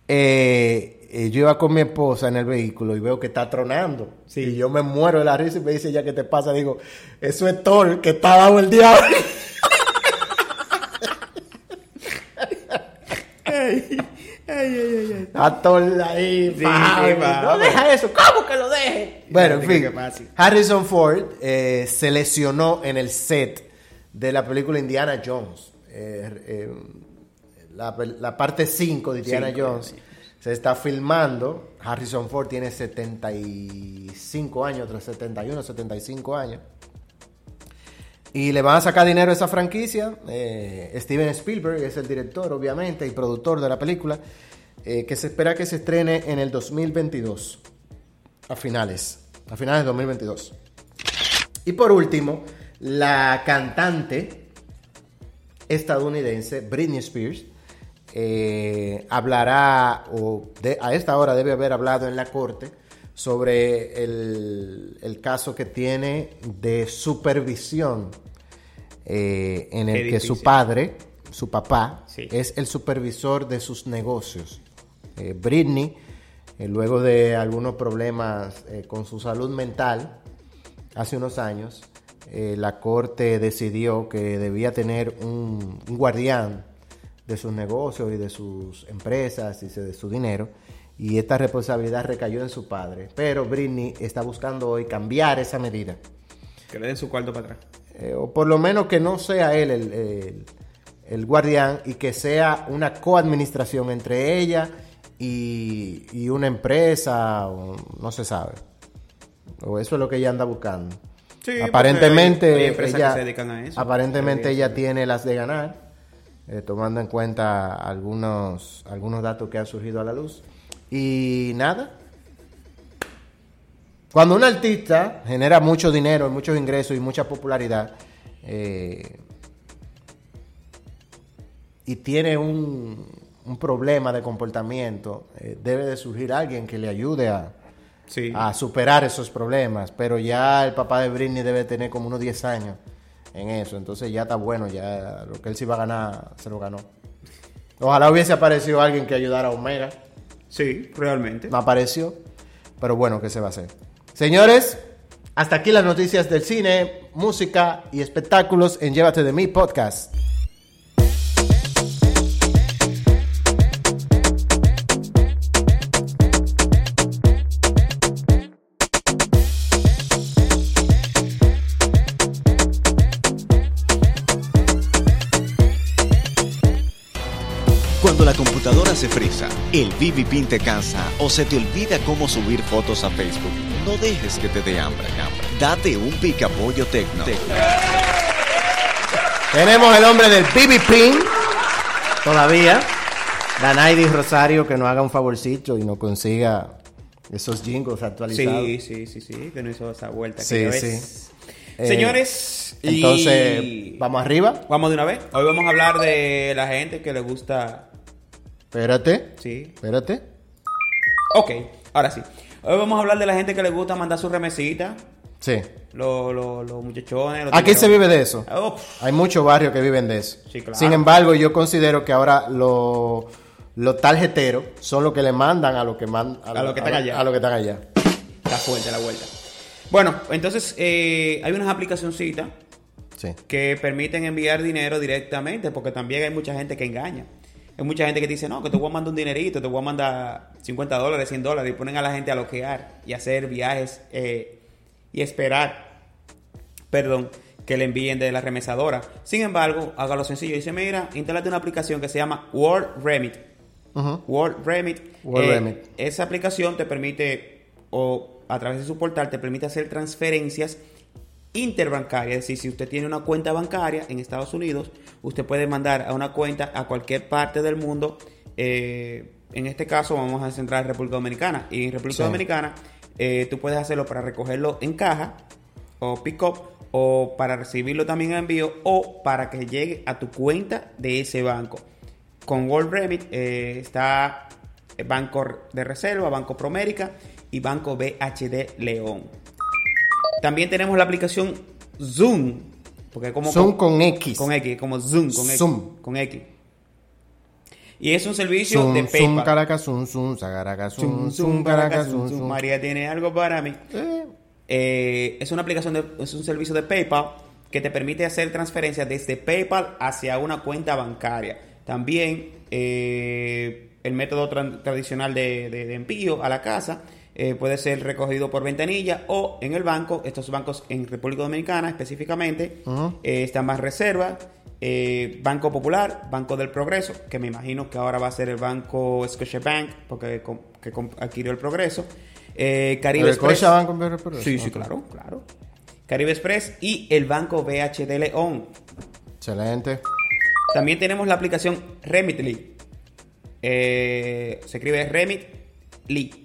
Eh, eh, yo iba con mi esposa en el vehículo y veo que está tronando. Sí. Y yo me muero de la risa y me dice, ya que te pasa, digo, eso es Thor que está dado el diablo. ay, ay, ay, ay. Está Thor ahí, Sí, no deja eso, ¿cómo que lo deje? Bueno, en fin. Harrison Ford eh, se lesionó en el set de la película Indiana Jones. Eh, la, la parte 5 de Indiana Jones sí. Se está filmando. Harrison Ford tiene 75 años, tras 71, 75 años. Y le van a sacar dinero a esa franquicia. Eh, Steven Spielberg es el director, obviamente, y productor de la película, eh, que se espera que se estrene en el 2022, a finales, a finales de 2022. Y por último, la cantante estadounidense Britney Spears eh, hablará, o de- a esta hora debe haber hablado en la corte, sobre el, el caso que tiene de supervisión eh, en el Qué que su padre, su papá, Sí. es el supervisor de sus negocios. Eh, Britney, luego de algunos problemas con su salud mental, hace unos años, la corte decidió que debía tener un, un guardián de sus negocios y de sus empresas y de su dinero. Y esta responsabilidad recayó en su padre. Pero Britney está buscando hoy cambiar esa medida. Que le den su cuarto para atrás. Eh, o por lo menos que no sea él el, el- el guardián y que sea una coadministración entre ella y, y una empresa, o no se sabe. O eso es lo que ella anda buscando. Sí, aparentemente hay- hay ella, a eso. aparentemente ella tiene las de ganar, eh, tomando en cuenta algunos, algunos datos que han surgido a la luz. Y nada, cuando un artista genera mucho dinero, muchos ingresos y mucha popularidad, eh, y tiene un, un problema de comportamiento, eh, debe de surgir alguien que le ayude a, Sí. a superar esos problemas. Pero ya el papá de Britney debe tener como unos 10 años en eso. Entonces ya está bueno, ya lo que él se iba a ganar, se lo ganó. Ojalá hubiese aparecido alguien que ayudara a Omega. Sí, realmente. No apareció. Pero bueno, ¿qué se va a hacer? Señores, hasta aquí las noticias del cine, música y espectáculos en Llévate de mí podcast. Cuando la computadora se frisa, el BB Pin te cansa o se te olvida cómo subir fotos a Facebook, no dejes que te dé hambre, hambre. Date un picapollo tecno. Tenemos el hombre del BB Pin. Todavía. Danaidi Rosario que nos haga un favorcito y nos consiga esos jingles actualizados. Sí, sí, sí, sí, que no hizo esa vuelta. Sí, que sí. ves. Eh, Señores, y- Entonces, ¿vamos arriba? Vamos de una vez. Hoy vamos a hablar de la gente que le gusta. Espérate. Sí. Espérate. Ok, ahora sí. Hoy vamos a hablar de la gente que le gusta mandar su remesita. Sí. Los los- los muchachones. los Aquí se vive de eso. Oh, Hay muchos barrios que viven de eso. Sí, claro. Sin embargo, yo considero que ahora los los tarjeteros son los que le mandan a los que man- A los que están allá. A los que están allá. Está fuerte la vuelta. Bueno, entonces eh, hay unas aplicacioncitas Sí. que permiten enviar dinero directamente, porque también hay mucha gente que engaña. Hay mucha gente que dice, no, que te voy a mandar un dinerito, te voy a mandar 50 dólares, 100 dólares, y ponen a la gente a loquear y hacer viajes eh, y esperar, perdón, que le envíen de la remesadora. Sin embargo, hágalo sencillo. Dice, mira, instálate una aplicación que se llama World Remit. World Remit. World Eh, Remit. Esa aplicación te permite, o a través de su portal, te permite hacer transferencias interbancarias. Es decir, si usted tiene una cuenta bancaria en Estados Unidos, usted puede mandar a una cuenta a cualquier parte del mundo. Eh, en este caso, vamos a centrar en República Dominicana. Y en República Sí. Dominicana, eh, tú puedes hacerlo para recogerlo en caja o pick-up o para recibirlo también en envío o para que llegue a tu cuenta de ese banco. Con World Remit eh, está Banco de Reserva, Banco Promérica y Banco BHD León. También tenemos la aplicación Zoom, porque es como Zoom con X. con X, como Zoom con X, Zoom. con X. Y es un servicio Zoom, de zoom, PayPal. Caracas, zoom, zoom, Sagaraca, zoom, Zoom, zoom, zoom, Caracas, zoom, zoom, zoom. zoom. María tiene algo para mí. Eh, Eh, es una aplicación de, es un servicio de PayPal que te permite hacer transferencias desde PayPal hacia una cuenta bancaria. También eh, el método tradicional de, de- de envío a la casa eh, puede ser recogido por ventanilla o en el banco. Estos bancos en República Dominicana específicamente eh, están más reservas. eh, Banco Popular, Banco del Progreso, que me imagino que ahora va a ser el Banco Scotiabank, porque que adquirió el Progreso. Caribe ¿El Express. Progreso? Sí, sí, claro, claro. Caribe Express y el Banco BHD León. Excelente. También tenemos la aplicación Remitly. Se escribe Remitly.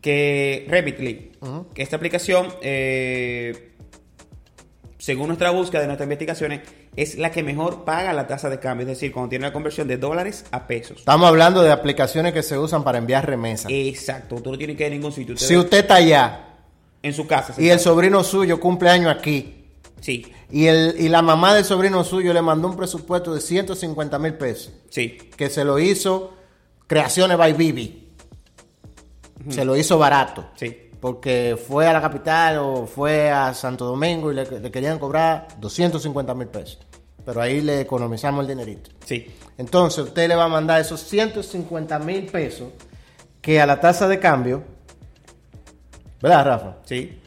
Que Remitly. Que esta aplicación, eh, según nuestra búsqueda de nuestras investigaciones, es la que mejor paga la tasa de cambio. Es decir, cuando tiene la conversión de dólares a pesos. Estamos hablando de aplicaciones que se usan para enviar remesas. Exacto. Tú no tienes que ir a ningún sitio. Si usted está allá en su casa. y el sobrino suyo cumple año aquí Sí. y, el, y la mamá del sobrino suyo le mandó un presupuesto de 150 mil pesos, Sí. que se lo hizo Creaciones by Bibi. Se lo hizo barato. Sí. Porque fue a la capital o fue a Santo Domingo y le, le querían cobrar 250 mil pesos. Pero ahí le economizamos el dinerito. Sí. Entonces usted le va a mandar esos 150 mil pesos que a la tasa de cambio, ¿verdad, Rafa? Sí.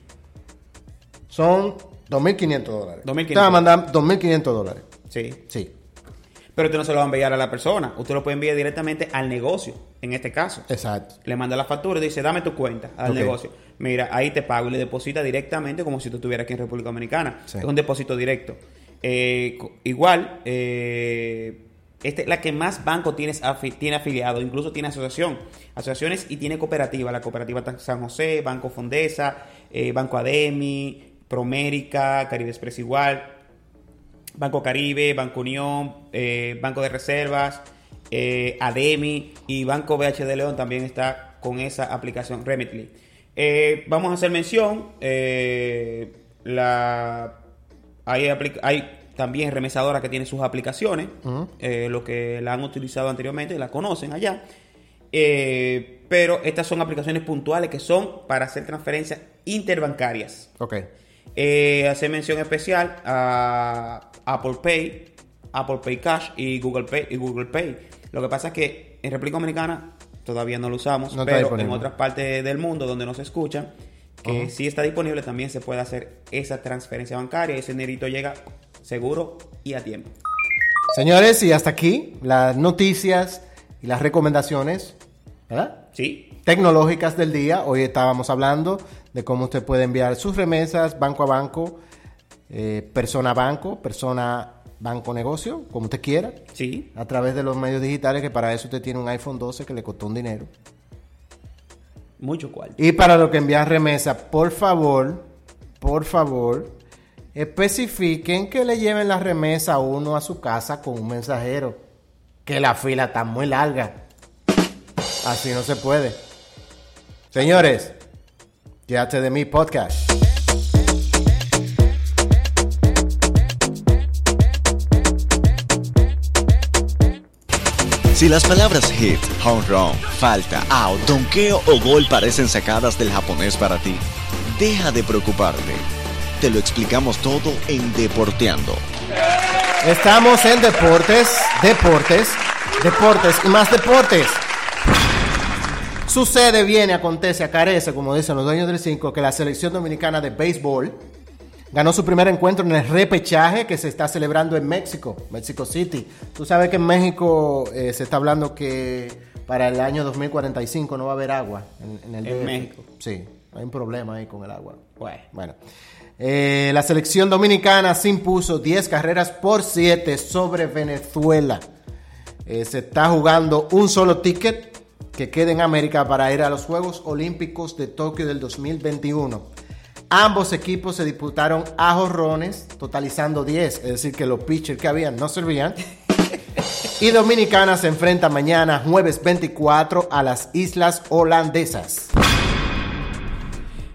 Son 2.500 dólares. 2.500. Usted va a mandar 2.500 dólares. Sí. Sí. Pero usted no se lo va a enviar a la persona. Usted lo puede enviar directamente al negocio, en este caso. Exacto. Le manda la factura y dice, dame tu cuenta al Ok. negocio. Mira, ahí te pago y le deposita directamente como si tú estuvieras aquí en República Dominicana. Sí. Es un depósito directo. Eh, igual, eh, esta es la que más banco tienes afi- tiene afiliado, incluso tiene asociación, asociaciones y tiene cooperativa, la cooperativa San José, Banco Fondesa, eh, Banco Ademi, Promérica, Caribe Express igual, Banco Caribe, Banco Unión, eh, Banco de Reservas, eh, Ademi y Banco BHD León también está con esa aplicación Remitly. Eh, vamos a hacer mención, eh, la, hay, también remesadoras que tienen sus aplicaciones, eh, los que la han utilizado anteriormente la conocen allá. Pero estas son aplicaciones puntuales que son para hacer transferencias interbancarias. Ok. Eh, hace mención especial a Apple Pay, Apple Pay Cash y Google Pay y Google Pay. Lo que pasa es que en República Dominicana todavía no lo usamos, No pero en otras partes del mundo donde no se escuchan, que Ajá. sí está disponible, también se puede hacer esa transferencia bancaria y ese dinerito llega seguro y a tiempo. Señores, y hasta aquí las noticias y las recomendaciones, ¿verdad? Sí. Tecnológicas del día. Hoy estábamos hablando de cómo usted puede enviar sus remesas banco a banco, eh, persona a banco, persona banco negocio, como usted quiera. Sí. A través de los medios digitales, que para eso usted tiene un iPhone 12 que le costó un dinero. Mucho cual. Y para lo que envían remesa, por favor, por favor, especifiquen que le lleven la remesa a uno a su casa con un mensajero. Que la fila está muy larga. Así no se puede. Señores, quédate de mi podcast. Si las palabras hit, home run, falta, out, donkeo o gol parecen sacadas del japonés para ti, deja de preocuparte. Te lo explicamos todo en Deporteando. Estamos en deportes, deportes, deportes y más deportes. Sucede, viene, acontece, acarece, como dicen los dueños del 5, que la selección dominicana de béisbol ganó su primer encuentro en el repechaje que se está celebrando en México, México City. Tú sabes que en México eh, se está hablando que para el año 2045 no va a haber agua en, en el En. México. Sí, hay un problema ahí con el agua. Bueno. Eh, la selección dominicana se impuso 10 carreras por 7 sobre Venezuela. Eh, se está jugando un solo ticket que queda en América para ir a los Juegos Olímpicos de Tokio del 2021. Ambos equipos se disputaron a jorrones, totalizando 10, es decir, que los pitchers que habían no servían. y Dominicana se enfrenta mañana, jueves 24, a las Islas Holandesas.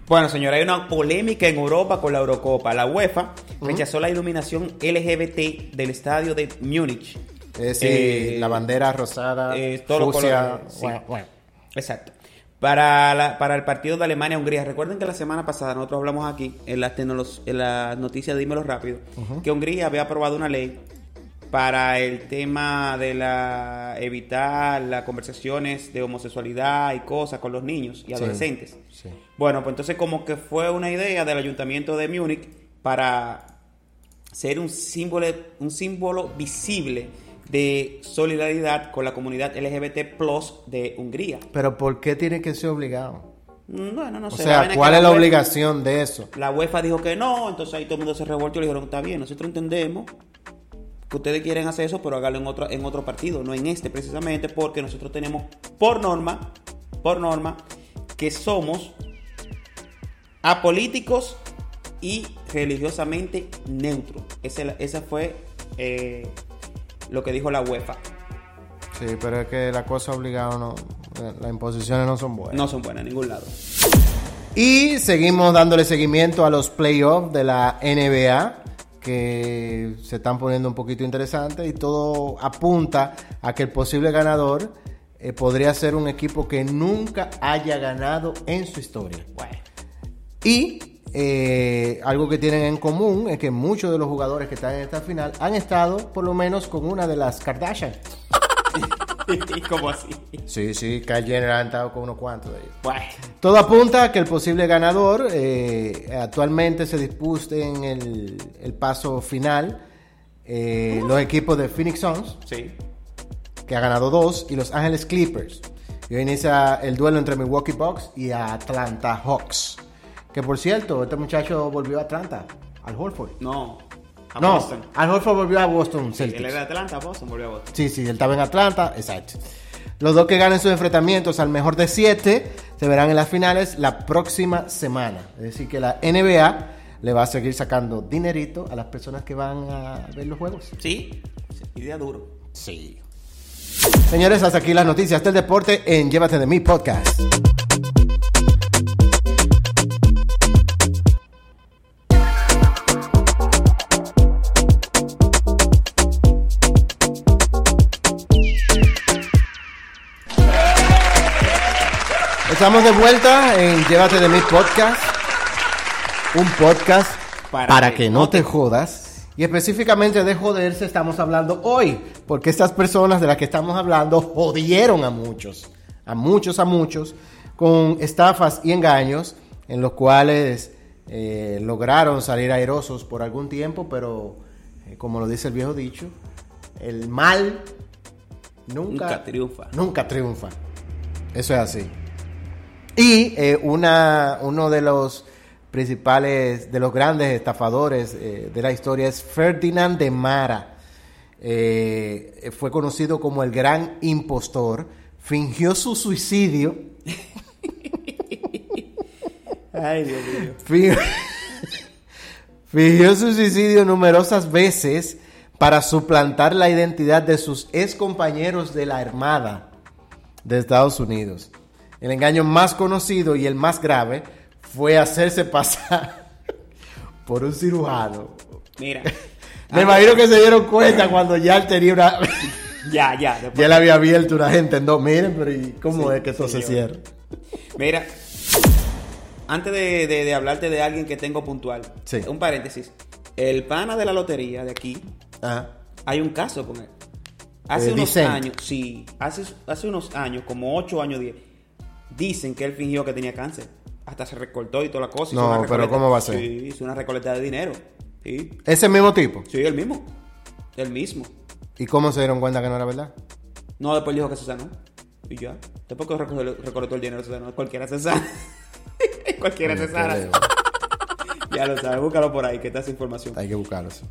Bueno, señora, hay una polémica en Europa con la Eurocopa. La UEFA rechazó la iluminación LGBT del estadio de Múnich. Eh, la bandera rosada, eh, fucsia, sí. bueno. Exacto. Para, la- para el partido de Alemania-Hungría, recuerden que la semana pasada nosotros hablamos aquí en las en las noticias de Dímelo Rápido, que Hungría había aprobado una ley para el tema de la evitar las conversaciones de homosexualidad y cosas con los niños y Sí, adolescentes. sí. Bueno, pues entonces como que fue una idea del ayuntamiento de Múnich para ser un símbolo, un símbolo visible de solidaridad con la comunidad LGBT plus de Hungría. Pero ¿por qué tiene que ser obligado? Mm, Bueno, no O sé. sea, vaina ¿cuál es la UEFA- obligación de eso? La UEFA dijo que no, entonces ahí todo el mundo se revolvió y le dijeron, está bien, nosotros entendemos que ustedes quieren hacer eso, pero hágalo en otro, en otro partido, no en este precisamente, porque nosotros tenemos por norma, por norma, que somos apolíticos y religiosamente neutros. Esa fue eh, lo que dijo la UEFA. Sí, pero es que la cosa obligada no, las imposiciones no son buenas. No son buenas en ningún lado. Y seguimos dándole seguimiento a los playoffs de la NBA que se están poniendo un poquito interesantes y todo apunta a que el posible ganador eh, podría ser un equipo que nunca haya ganado en su historia. Y eh, algo que tienen en común es que muchos de los jugadores que están en esta final han estado por lo menos con una de las Kardashian. ¿Cómo así? Sí, sí, Kyle Jenner ha estado con unos cuantos de ellos. Bueno. Todo apunta a que el posible ganador eh, actualmente se dispute en el, el paso final. eh, los equipos de Phoenix Suns, Sí. que ha ganado dos, y Los Ángeles Clippers. Y hoy inicia el duelo entre Milwaukee Bucks y Atlanta Hawks. Que por cierto, este muchacho volvió a Atlanta, al Holford. No. A no, Boston. al Holford volvió a Boston Sí, él era de Atlanta, Boston volvió a Boston. Sí, sí, él estaba en Atlanta, exacto. Los dos que ganen sus enfrentamientos al mejor de siete se verán en las finales la próxima semana. Es decir, que la NBA le va a seguir sacando dinerito a las personas que van a ver los juegos. Sí, idea duro. Sí. Señores, hasta aquí las noticias del deporte en Llévate de mi podcast. Estamos de vuelta en Llévate de mi podcast. Un podcast para, que, no te jodas. Y específicamente de joderse estamos hablando hoy. Porque estas personas de las que estamos hablando jodieron a muchos. A muchos, a muchos. Con estafas y engaños en los cuales eh, lograron salir airosos por algún tiempo. Pero eh, como lo dice el viejo dicho, el mal nunca, Nunca triunfa. Nunca triunfa. Eso es así. Y eh, una, uno de los principales, de los grandes estafadores eh, de la historia es Ferdinand de Mara. Eh, fue conocido como el gran impostor. Fingió su suicidio. Ay, Dios mío. Fin- Fingió su suicidio numerosas veces para suplantar la identidad de sus ex compañeros de la Armada de Estados Unidos. El engaño más conocido y el más grave fue hacerse pasar por un cirujano. Mira. Me imagino que se dieron cuenta cuando ya él tenía una... Ya, ya. después- ya él había abierto una gente en dos. Miren, pero ¿y cómo Sí, es que esto se señor. cierra? Mira, antes de, de- de hablarte de alguien que tengo puntual, Sí. un paréntesis. El pana de la lotería de aquí, Ajá. hay un caso con él. Hace Eh, unos dicen. años, sí, hace, hace unos años, como 8 años, 10, dicen que él fingió que tenía cáncer. Hasta se recortó y toda la cosa. hizo No, una pero ¿cómo va a ser? Sí, hizo una recolecta de dinero. Sí, Ese mismo tipo. sí, el mismo. El mismo. ¿Y cómo se dieron cuenta que no era verdad? No, después dijo que se sanó. Y ya. Después que recolectó el dinero, se sanó. Cualquiera se sana. Cualquiera se sana. Ya lo sabes, búscalo por ahí, que está esa información. Hay que buscarlo. sí.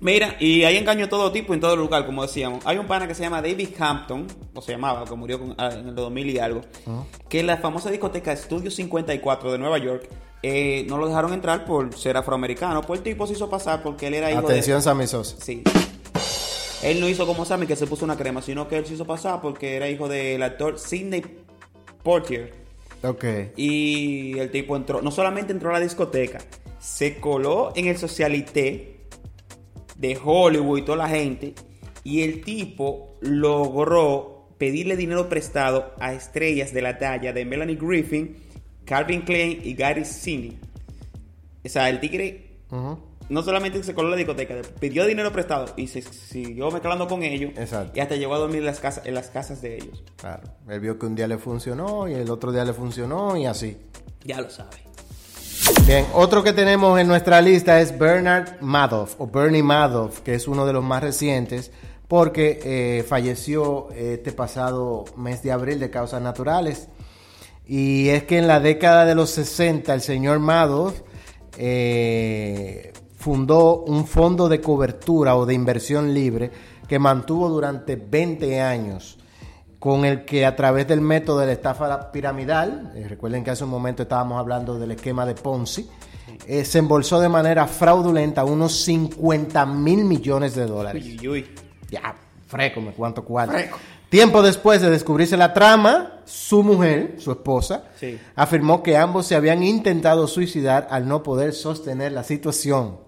Mira, y hay engaño de todo tipo en todo lugar, como decíamos. Hay un pana que se llama David Hampton, o se llamaba, que murió con- ah, en el 2000 y algo, que en la famosa discoteca Studio 54 de Nueva York eh, no lo dejaron entrar por ser afroamericano. Pues el tipo se hizo pasar porque él era hijo Atención, de... Sammy Sosa. Sí. Él no hizo como Sammy que se puso una crema, sino que él se hizo pasar porque era hijo del actor Sidney Portier. Ok. Y el tipo entró, no solamente entró a la discoteca, se coló en el socialité de Hollywood y toda la gente. Y el tipo logró pedirle dinero prestado a estrellas de la talla de Melanie Griffin, Calvin Klein y Gary Sinise. O sea, el tigre no solamente se coló la discoteca, pidió dinero prestado y se siguió mezclando con ellos. Exacto. Y hasta llegó a dormir en las, casas, en las casas de ellos. Claro. Él vio que un día le funcionó y el otro día le funcionó y así. Ya lo sabe. Bien, otro que tenemos en nuestra lista es Bernard Madoff o Bernie Madoff, que es uno de los más recientes porque eh, falleció este pasado mes de abril de causas naturales. Y es que en la década de los 60 el señor Madoff eh, fundó un fondo de cobertura o de inversión libre que mantuvo durante 20 años con el que a través del método de la estafa piramidal, eh, recuerden que hace un momento estábamos hablando del esquema de Ponzi, eh, se embolsó de manera fraudulenta unos 50 mil millones de dólares. Uy. Ya, freco, me cuánto cuál. Freco. Tiempo después de descubrirse la trama, su mujer, su esposa, Sí. afirmó que ambos se habían intentado suicidar al no poder sostener la situación.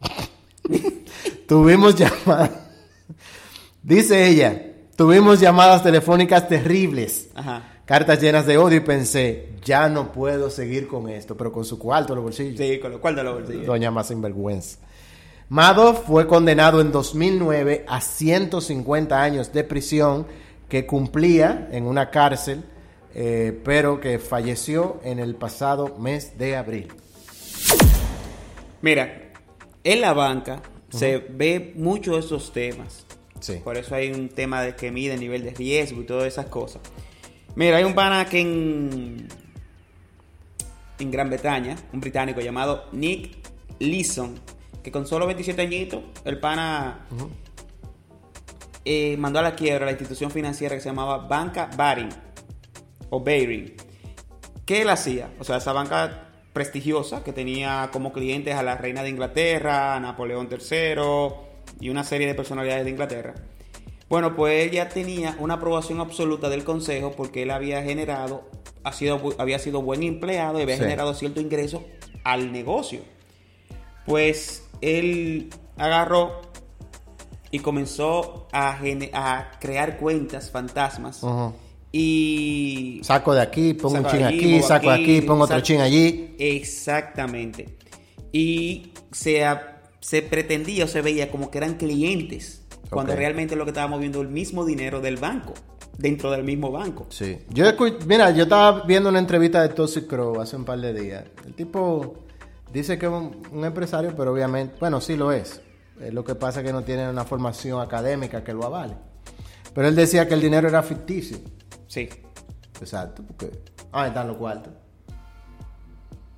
Tuvimos llamadas. Dice ella, tuvimos llamadas telefónicas terribles, Ajá. cartas llenas de odio y pensé, ya no puedo seguir con esto, pero con su cuarto los bolsillos. Sí, con lo cual de los bolsillos. Doña más sinvergüenza. Madoff fue condenado en 2009 a 150 años de prisión que cumplía en una cárcel, eh, pero que falleció en el pasado mes de abril. Mira, en la banca se ve mucho de esos temas. Sí. Por eso hay un tema de que mide el nivel de riesgo y todas esas cosas. Mira, hay un pana que en, en Gran Bretaña, un británico llamado Nick Leeson, que con solo 27 añitos, el pana eh, mandó a la quiebra la institución financiera que se llamaba Banca Baring o Baring. ¿Qué él hacía? O sea, esa banca prestigiosa que tenía como clientes a la reina de Inglaterra, a Napoleón III y una serie de personalidades de Inglaterra. Bueno, pues él ya tenía una aprobación absoluta del consejo porque él había generado, ha sido, había sido buen empleado y había Sí. generado cierto ingreso al negocio. Pues él agarró y comenzó a, crear cuentas fantasmas. Y. Saco de aquí, pongo un chin allí, aquí, saco de aquí, pongo otro chin allí. Exactamente. Y se, se pretendía o se veía como que eran clientes, cuando realmente lo que estábamos viendo el mismo dinero del banco, dentro del mismo banco. Sí. Yo mira, yo estaba viendo una entrevista de Toxic Crow hace un par de días. El tipo dice que es un, un empresario, pero obviamente, bueno, sí lo es. Eh, lo que pasa es que no tiene una formación académica que lo avale. Pero él decía que el dinero era ficticio. Sí. Exacto, porque ah, están los cuartos.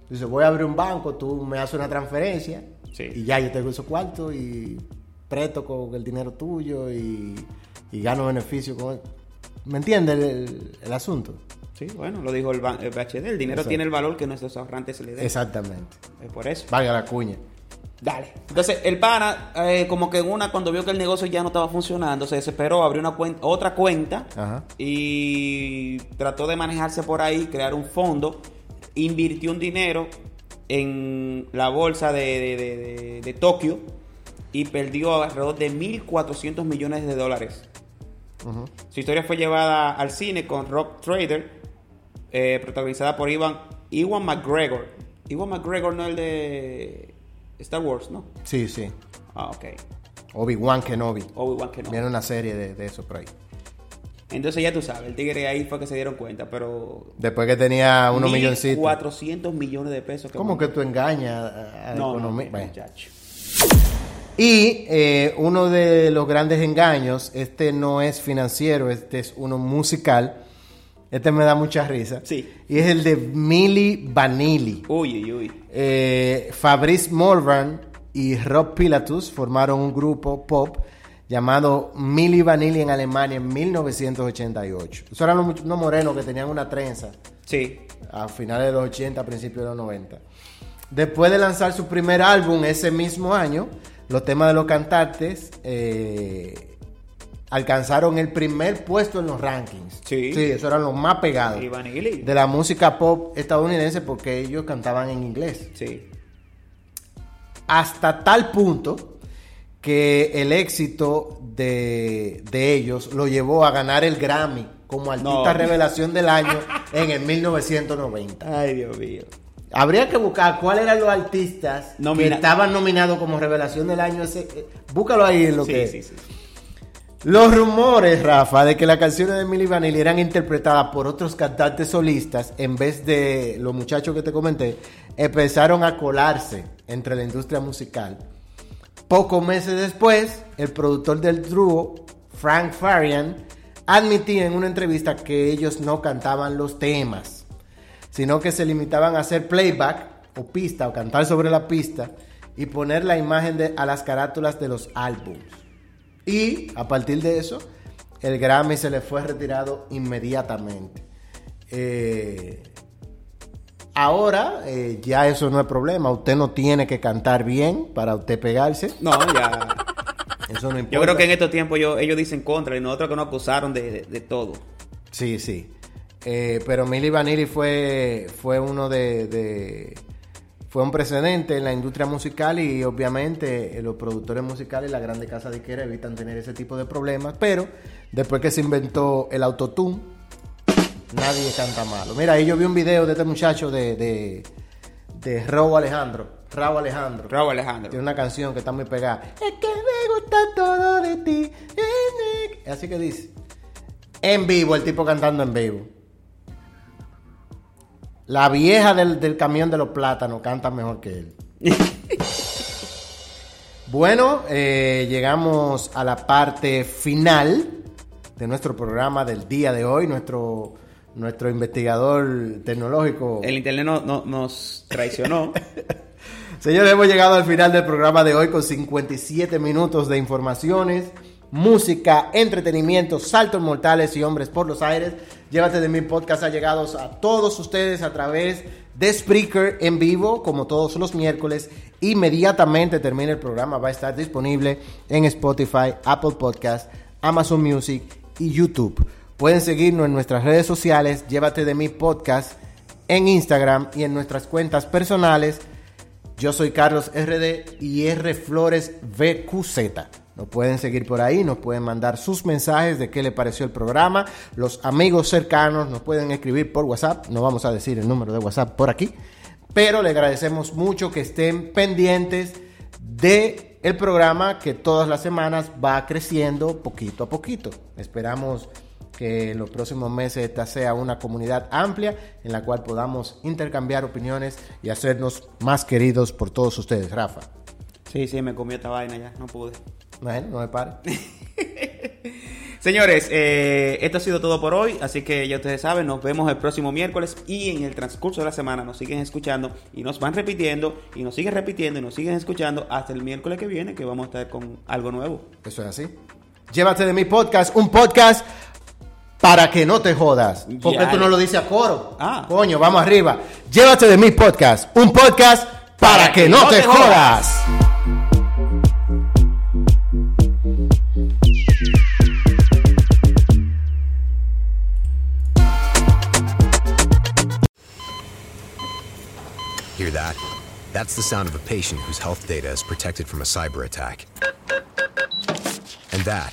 Dice, voy a abrir un banco, tú me haces una transferencia Sí. y ya yo tengo esos cuartos y presto con el dinero tuyo y, y gano beneficio con ¿Me entiendes el, el- el asunto? Sí, bueno, lo dijo el, el BHD, el dinero Exacto. tiene el valor que nuestros ahorrantes le den. Exactamente. Es por eso. Valga la cuña. Dale. Entonces, el pana, eh, como que en una, cuando vio que el negocio ya no estaba funcionando, se desesperó, abrió una cuenta, otra cuenta Ajá. y trató de manejarse por ahí, crear un fondo, invirtió un dinero en la bolsa de, de- de- de- de Tokio y perdió alrededor de 1.400 millones de dólares. Su historia fue llevada al cine con Rock Trader, eh, protagonizada por Ivan, Iwan McGregor. Iwan McGregor no es el de Star Wars, ¿no? Sí, sí. Ah, ok. Obi-Wan Kenobi. Obi-Wan Kenobi. Viene una serie de, de eso por ahí. Entonces ya tú sabes, el tigre ahí fue que se dieron cuenta, pero... Después que tenía unos milloncitos. 400 millones de pesos. ¿Cómo que tú engañas a, No, no, economía? no, muchacho. Y eh, uno de los grandes engaños, este no es financiero, este es uno musical. Este me da mucha risa. Sí. Y es el de Milli Vanilli. Uy, uy, uy. Eh, Fabrice Morvan y Rob Pilatus formaron un grupo pop llamado Milli Vanilli en Alemania en 1988. Esos eran unos, unos morenos que tenían una trenza Sí. a finales de los 80, a principios de los 90. Después de lanzar su primer álbum ese mismo año, los temas de los cantantes eh, alcanzaron el primer puesto en los rankings. Sí. eso eran los más pegados Y Vanilli. de la música pop estadounidense porque ellos cantaban en inglés. Sí. Hasta tal punto que el éxito de, de ellos lo llevó a ganar el Grammy como artista No. revelación del año en el 1990. Ay, Dios mío. Habría que buscar cuáles eran los artistas que estaban nominados como revelación del año. Ese, eh, búscalo ahí en lo Sí, que sí, sí. Los rumores, Rafa, de que las canciones de Milli Vanilli eran interpretadas por otros cantantes solistas en vez de los muchachos que te comenté, empezaron a colarse entre la industria musical. Pocos meses después, el productor del dúo, Frank Farian, admitía en una entrevista que ellos no cantaban los temas, sino que se limitaban a hacer playback o pista o cantar sobre la pista y poner la imagen de- a las carátulas de los álbumes. Y a partir de eso, el Grammy se le fue retirado inmediatamente. Eh, ahora eh, ya eso no es problema. Usted no tiene que cantar bien para usted pegarse. No, ya. Eso no importa. Yo creo que en estos tiempos yo- ellos dicen contra y nosotros que nos acusaron de, de- de todo. Sí, sí. Eh, pero Milli Vanilli fue, fue uno de, de- Fue un precedente en la industria musical y obviamente eh, los productores musicales y las grandes casas disqueras evitan tener ese tipo de problemas. Pero después que se inventó el autotune, nadie canta malo. Mira, ahí yo vi un video de este muchacho de, de, de Raúl Alejandro. Raúl Alejandro. Raúl Alejandro. Tiene una canción que está muy pegada. Es que me gusta todo de ti. Así que dice. En vivo, el tipo cantando en vivo. La vieja del, del camión de los plátanos canta mejor que él. bueno, eh, llegamos a la parte final de nuestro programa del día de hoy. Nuestro, nuestro investigador tecnológico. El internet no- no- nos traicionó. Señores, hemos llegado al final del programa de hoy con 57 minutos de informaciones, música, entretenimiento, saltos mortales y hombres por los aires. Llévate de mi podcast ha llegado a todos ustedes a través de Spreaker en vivo, como todos los miércoles. Inmediatamente termine el programa, va a estar disponible en Spotify, Apple Podcast, Amazon Music y YouTube. Pueden seguirnos en nuestras redes sociales, Llévate de mi podcast en Instagram y en nuestras cuentas personales. Yo soy Carlos RD y R Flores VQZ. Nos pueden seguir por ahí, nos pueden mandar sus mensajes de qué le pareció el programa. Los amigos cercanos nos pueden escribir por WhatsApp. No vamos a decir el número de WhatsApp por aquí. Pero le agradecemos mucho que estén pendientes de el programa que todas las semanas va creciendo poquito a poquito. Esperamos que en los próximos meses esta sea una comunidad amplia en la cual podamos intercambiar opiniones y hacernos más queridos por todos ustedes, Rafa. Sí, sí, me comió esta vaina ya, no pude. Bueno, no me pare. Señores, eh, esto ha sido todo por hoy, así que ya ustedes saben, nos vemos el próximo miércoles y en el transcurso de la semana nos siguen escuchando y nos van repitiendo y nos siguen repitiendo y nos siguen escuchando hasta el miércoles que viene que vamos a estar con algo nuevo. Eso es así. Llévate de mi podcast, un podcast para que no te jodas. Porque tú no lo dices a coro. Ah. Coño, vamos arriba. Llévate de mi podcast, un podcast para, que, no, te, jodas. Hear that? That's the sound of a patient whose health data is protected from a cyber attack. And that,